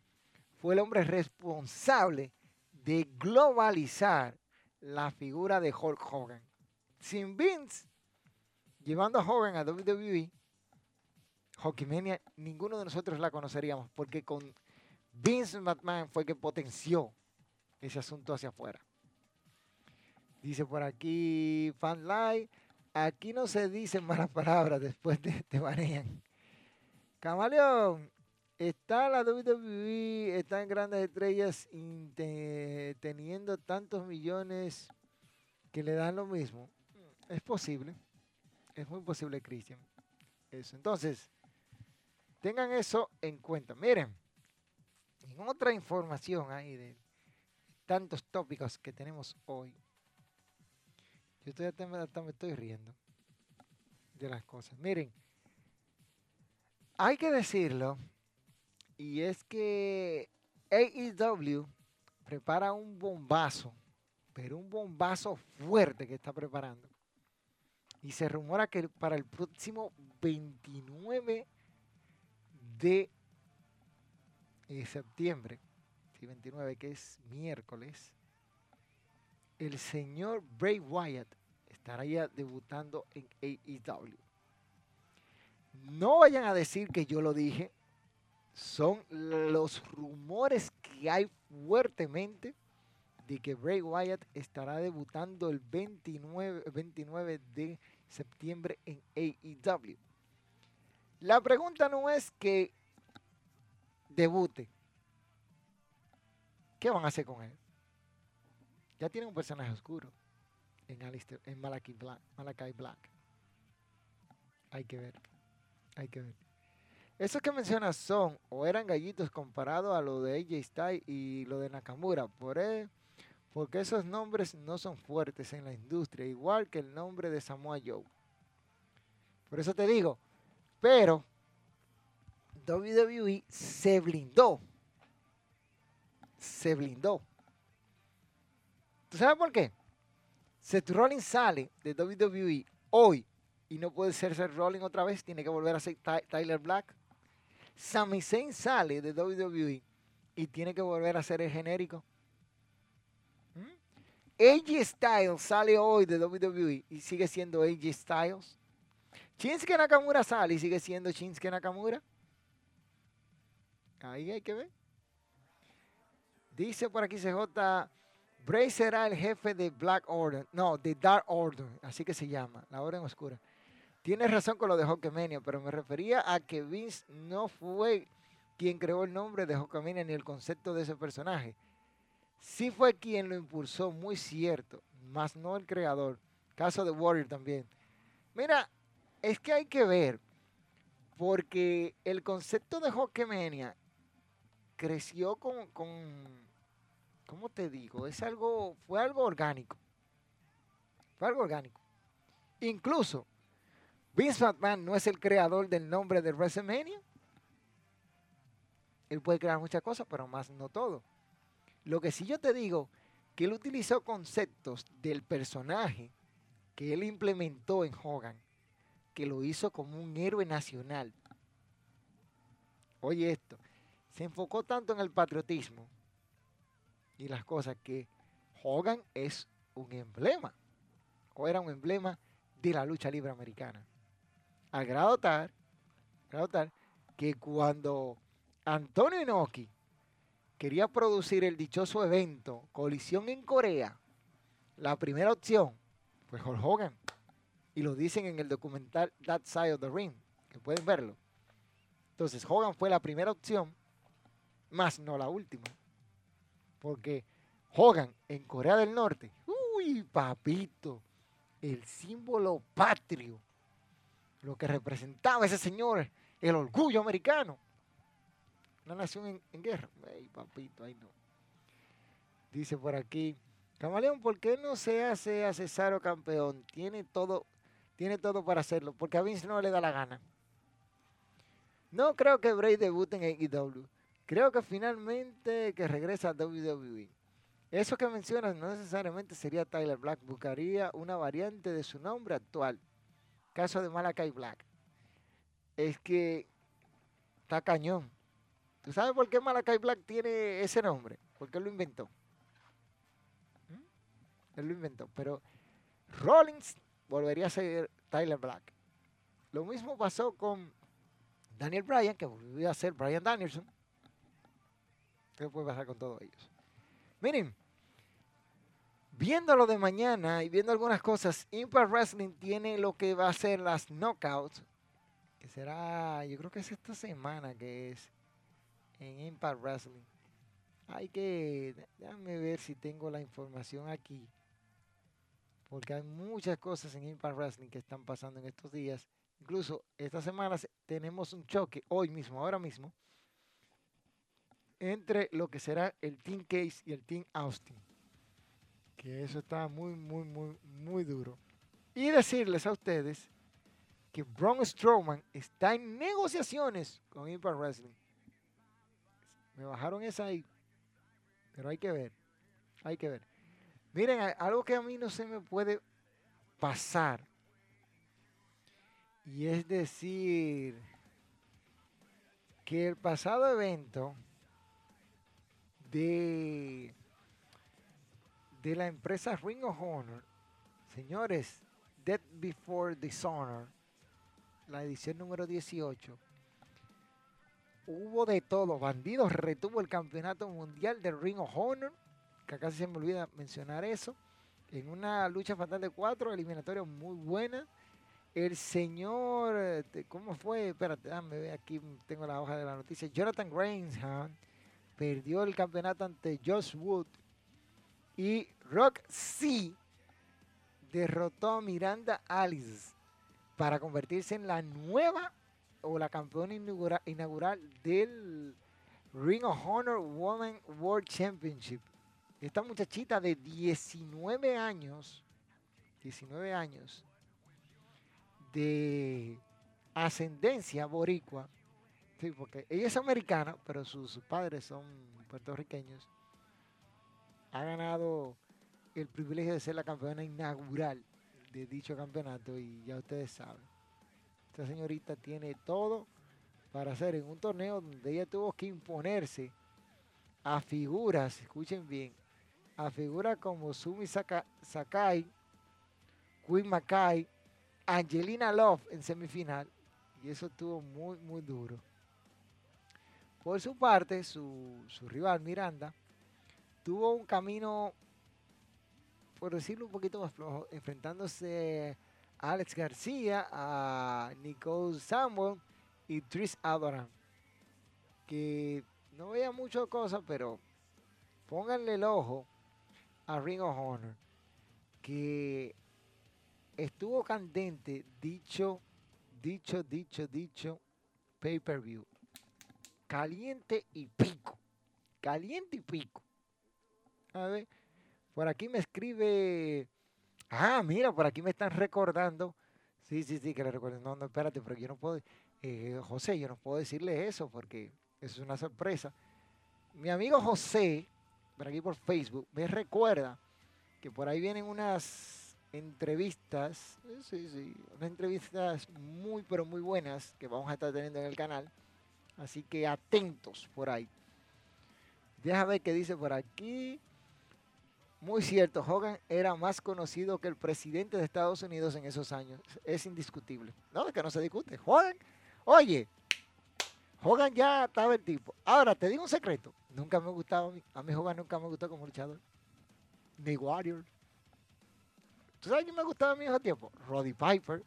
fue el hombre responsable de globalizar la figura de Hulk Hogan. Sin Vince llevando a Hogan a WWE, Hulkmania, ninguno de nosotros la conoceríamos, porque con Vince McMahon fue que potenció ese asunto hacia afuera. Dice por aquí, fan live, aquí no se dicen malas palabras después de te banean. Camaleón, está la WWE, están grandes estrellas teniendo tantos millones que le dan lo mismo. Es posible, es muy posible, Cristian. Eso. Entonces, tengan eso en cuenta. Miren, en otra información ahí de tantos tópicos que tenemos hoy, yo estoy hasta me estoy riendo de las cosas. Miren, hay que decirlo, y es que AEW prepara un bombazo, pero un bombazo fuerte que está preparando. Y se rumora que para el próximo 29 de de septiembre, 29, que es miércoles, el señor Bray Wyatt estará ya debutando en AEW. No vayan a decir que yo lo dije, son los rumores que hay fuertemente de que Bray Wyatt estará debutando el 29, 29 de septiembre en AEW. La pregunta no es que debute, ¿qué van a hacer con él? Ya tiene un personaje oscuro en, en Malachi Black, Malachi Black. Hay que ver. Hay que ver. Esos que mencionas son o eran gallitos comparados a lo de AJ Styles y lo de Nakamura. Por él, porque esos nombres no son fuertes en la industria, igual que el nombre de Samoa Joe. Por eso te digo, pero WWE se blindó. Se blindó. ¿Tú sabes por qué? Seth Rollins sale de WWE hoy y no puede ser Seth Rollins otra vez, tiene que volver a ser Tyler Black. Sami Zayn sale de WWE y tiene que volver a ser el genérico. ¿Mm? AJ Styles sale hoy de WWE y sigue siendo AJ Styles. Shinsuke Nakamura sale y sigue siendo Shinsuke Nakamura. Ahí hay que ver. Dice por aquí CJ, Bray será el jefe de Black Order. No, de Dark Order, así que se llama, la Orden Oscura. Tienes razón con lo de Hulkamania, pero me refería a que Vince no fue quien creó el nombre de Hulkamania ni el concepto de ese personaje. Sí fue quien lo impulsó, muy cierto, más no el creador. Caso de Warrior también. Mira, es que hay que ver, porque el concepto de Hulkamania creció con, con, ¿cómo te digo? Es algo, fue algo orgánico. Fue algo orgánico. Incluso Vince McMahon no es el creador del nombre de WrestleMania. Él puede crear muchas cosas, pero más no todo. Lo que sí yo te digo, que él utilizó conceptos del personaje que él implementó en Hogan, que lo hizo como un héroe nacional. Oye esto, se enfocó tanto en el patriotismo y las cosas que Hogan es un emblema, o era un emblema de la lucha libre americana. Al grado tal, que cuando Antonio Inoki quería producir el dichoso evento Colisión en Corea, la primera opción fue Hulk Hogan. Y lo dicen en el documental That Side of the Ring, que pueden verlo. Entonces Hogan fue la primera opción, más no la última. Porque Hogan en Corea del Norte, uy, papito, el símbolo patrio lo que representaba ese señor, el orgullo americano. Una nación en, guerra. Ay, papito, ay no. Dice por aquí, Camaleón, ¿por qué no se hace a Cesaro campeón? Tiene todo, tiene todo para hacerlo, porque a Vince no le da la gana. No creo que Bray debute en AEW. Creo que finalmente que regresa a WWE. Eso que mencionas no necesariamente sería Tyler Black. Buscaría una variante de su nombre actual caso de Malakai Black es que está cañón. ¿Tú sabes por qué Malakai Black tiene ese nombre? Porque él lo inventó. ¿Mm? Él lo inventó. Pero Rollins volvería a ser Tyler Black. Lo mismo pasó con Daniel Bryan, que volvió a ser Bryan Danielson. ¿Qué puede pasar con todos ellos? Miren, viéndolo de mañana y viendo algunas cosas, Impact Wrestling tiene lo que va a ser las knockouts, que será, yo creo que es esta semana que es en Impact Wrestling. Hay que, déjame ver si tengo la información aquí, porque hay muchas cosas en Impact Wrestling que están pasando en estos días. Incluso esta semana tenemos un choque, hoy mismo, ahora mismo, entre lo que será el Team Case y el Team Austin que eso está muy, muy, muy, muy duro. Y decirles a ustedes que Braun Strowman está en negociaciones con Impact Wrestling. Me bajaron esa ahí. Pero hay que ver. Hay que ver. Miren, algo que a mí no se me puede pasar. Y es decir, que el pasado evento de de la empresa Ring of Honor, señores, Death Before Dishonor, la edición número 18, hubo de todo. Bandidos retuvo el campeonato mundial de Ring of Honor, que casi se me olvida mencionar eso, en una lucha fatal de cuatro, eliminatoria muy buena. El señor, este, ¿cómo fue? Espérate, ver aquí, tengo la hoja de la noticia. Jonathan Graham perdió el campeonato ante Josh Wood y Rock C derrotó a Miranda Alice para convertirse en la nueva o la campeona inaugural del Ring of Honor Women World Championship. Esta muchachita de 19 años, 19 años de ascendencia boricua, sí, porque ella es americana, pero sus padres son puertorriqueños, ha ganado el privilegio de ser la campeona inaugural de dicho campeonato y ya ustedes saben. Esta señorita tiene todo para hacer en un torneo donde ella tuvo que imponerse a figuras, escuchen bien, a figuras como Sumi Sakai, Queen Makai, Angelina Love en semifinal. Y eso estuvo muy, muy duro. Por su parte, su, su rival Miranda tuvo un camino, por decirlo un poquito más flojo, enfrentándose a Alex García, a Nicole Samuel y Tris Adoran. Que no veía mucho cosas, pero pónganle el ojo a Ring of Honor. Que estuvo candente, dicho, dicho, dicho, dicho, pay-per-view. Caliente y pico. Caliente y pico. A ver, por aquí me escribe. Ah, mira, por aquí me están recordando. Sí, sí, sí, que le recuerden. No, no, espérate, pero yo no puedo. Eh, José, yo no puedo decirle eso porque eso es una sorpresa. Mi amigo José, por aquí por Facebook, me recuerda que por ahí vienen unas entrevistas, sí, sí, unas entrevistas muy, pero muy buenas que vamos a estar teniendo en el canal. Así que atentos por ahí. Deja ver qué dice por aquí. Muy cierto, Hogan era más conocido que el presidente de Estados Unidos en esos años. Es indiscutible. No, es que no se discute. Hogan, oye, Hogan ya estaba el tipo. Ahora, te digo un secreto. Nunca me gustaba a mí. Hogan nunca me gustó como luchador. Ni Warrior. ¿Tú sabes quién me gustaba a mí ese tiempo? Roddy Piper.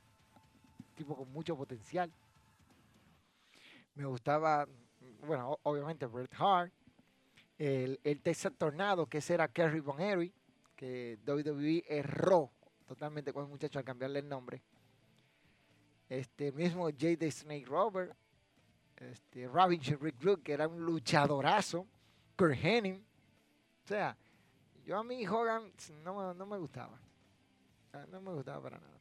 Tipo con mucho potencial. Me gustaba, bueno, obviamente Bret Hart el, el Texas Tornado, que ese era Kerry Von Henry, que WWE erró totalmente con el muchacho al cambiarle el nombre. Este mismo the Snake Robert, este, Robin Rick Luke, que era un luchadorazo, Kurt Henning. O sea, yo a mí Hogan no, no me gustaba. No me gustaba para nada.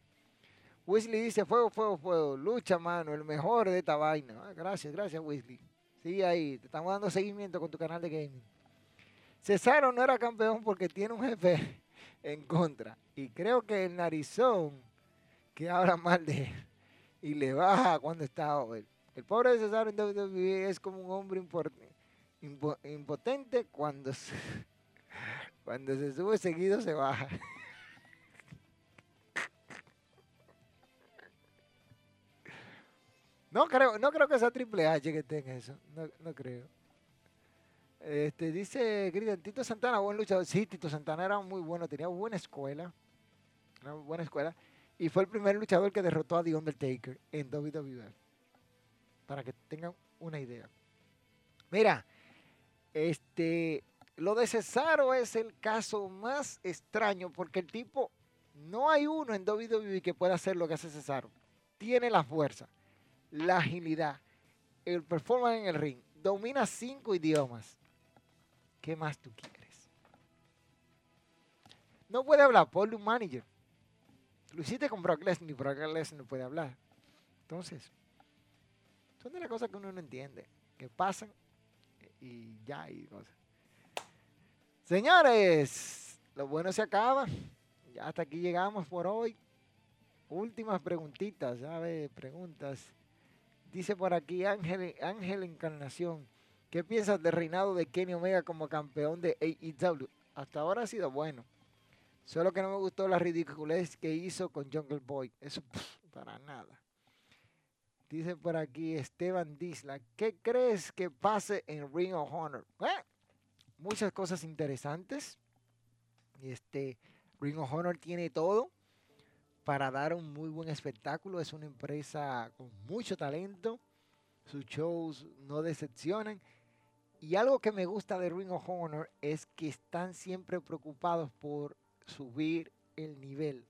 Wesley dice, fuego, fuego, fuego, lucha, mano, el mejor de esta vaina. Ah, gracias, gracias, Wesley. Sigue ahí, te estamos dando seguimiento con tu canal de gaming. Cesaro no era campeón porque tiene un jefe en contra. Y creo que el narizón que habla mal de él y le baja cuando está él. El pobre de Cesaro en WWE es como un hombre impotente cuando se sube seguido se baja. No creo, no creo que sea Triple H que tenga eso. No, no creo. Este, dice Cristian, Tito Santana, buen luchador. Sí, Tito Santana era muy bueno, tenía buena escuela. Una buena escuela. Y fue el primer luchador que derrotó a The Undertaker en WWE. Para que tengan una idea. Mira, este, lo de Cesaro es el caso más extraño porque el tipo, no hay uno en WWE que pueda hacer lo que hace Cesaro. Tiene la fuerza la agilidad, el performance en el ring, domina cinco idiomas. ¿Qué más tú quieres? No puede hablar, ponle un manager. Lo hiciste con Brock Lesnar y Brock Lesnar no puede hablar. Entonces, son de las cosas que uno no entiende, que pasan y ya hay cosas. Señores, lo bueno se acaba. Ya hasta aquí llegamos por hoy. Últimas preguntitas, ¿sabes? Preguntas. Dice por aquí Ángel, Ángel Encarnación. ¿Qué piensas del reinado de Kenny Omega como campeón de AEW? Hasta ahora ha sido bueno. Solo que no me gustó la ridiculez que hizo con Jungle Boy. Eso para nada. Dice por aquí Esteban Disla. ¿Qué crees que pase en Ring of Honor? muchas cosas interesantes. Este Ring of Honor tiene todo para dar un muy buen espectáculo. Es una empresa con mucho talento. Sus shows no decepcionan. Y algo que me gusta de Ring of Honor es que están siempre preocupados por subir el nivel.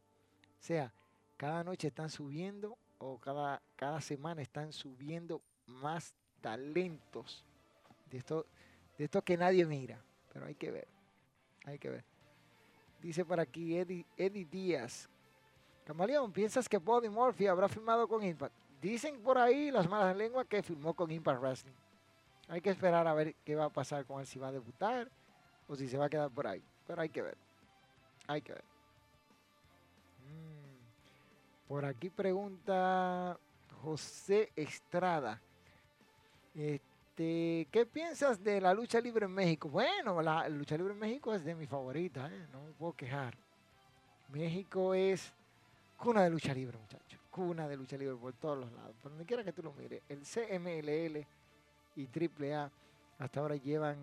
O sea, cada noche están subiendo o cada, cada semana están subiendo más talentos de esto, de esto que nadie mira. Pero hay que ver, hay que ver. Dice por aquí Eddie, Eddie Díaz. Camaleón, ¿piensas que Bobby Murphy habrá firmado con Impact? Dicen por ahí las malas lenguas que firmó con Impact Wrestling. Hay que esperar a ver qué va a pasar con él, si va a debutar o si se va a quedar por ahí. Pero hay que ver. Hay que ver. Mm. Por aquí pregunta José Estrada. Este, ¿Qué piensas de la lucha libre en México? Bueno, la lucha libre en México es de mi favorita, ¿eh? no me puedo quejar. México es cuna de lucha libre, muchachos. Cuna de lucha libre por todos los lados. Por donde quiera que tú lo mires. El CMLL y AAA hasta ahora llevan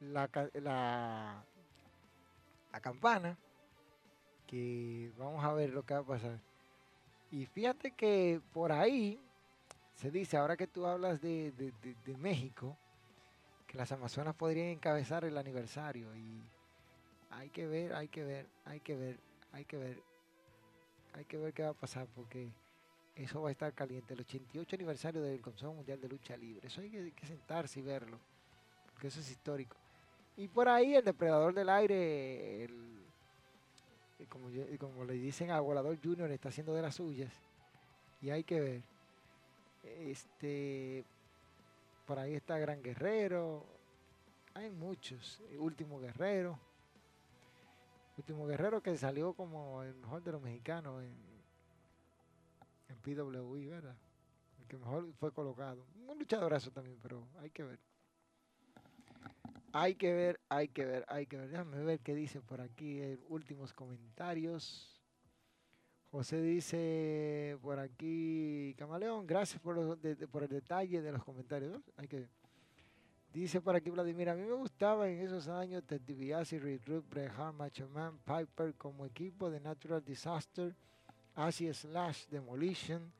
la, la, la campana. Que vamos a ver lo que va a pasar. Y fíjate que por ahí se dice, ahora que tú hablas de, México, que las Amazonas podrían encabezar el aniversario. Y hay que ver, hay que ver, hay que ver, hay que ver, hay que ver qué va a pasar porque eso va a estar caliente. El 88 aniversario del Consejo Mundial de Lucha Libre. Eso hay que, sentarse y verlo, porque eso es histórico. Y por ahí el depredador del aire, como, como le dicen a Volador Junior, está haciendo de las suyas. Y hay que ver. Este, por ahí está Gran Guerrero. Hay muchos. Último Guerrero. Último Guerrero que salió como el mejor de los mexicanos en, en PWI, ¿verdad? El que mejor fue colocado. Un luchadorazo también, pero hay que ver. Hay que ver, hay que ver, hay que ver. Déjame ver qué dice por aquí. últimos comentarios. José dice por aquí, Camaleón, gracias por, el detalle de los comentarios. Hay que, dice por aquí Vladimir, a mí me gustaba en esos años Ted DiBiase, Bret Hart, Macho Man, Piper como equipo de Natural Disaster, Así Slash, Demolition.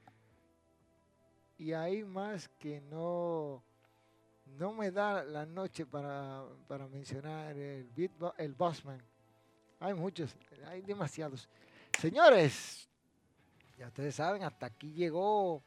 Y hay más que no, no me da la noche para, mencionar el, el Bossman. Hay muchos, hay demasiados. Señores, ya ustedes saben, hasta aquí llegó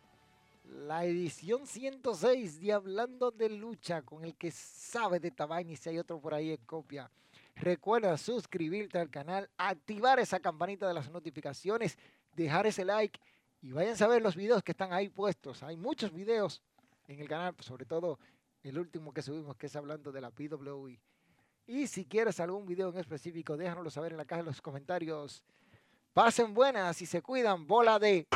la edición 106 de Hablando de Lucha con el que sabe de Tabaini, si hay otro por ahí en copia. Recuerda suscribirte al canal, activar esa campanita de las notificaciones, dejar ese like y vayan a ver los videos que están ahí puestos. Hay muchos videos en el canal, sobre todo el último que subimos que es hablando de la PWI. Y si quieres algún video en específico, déjanoslo saber en la caja de los comentarios. Pasen buenas y se cuidan. Bola de...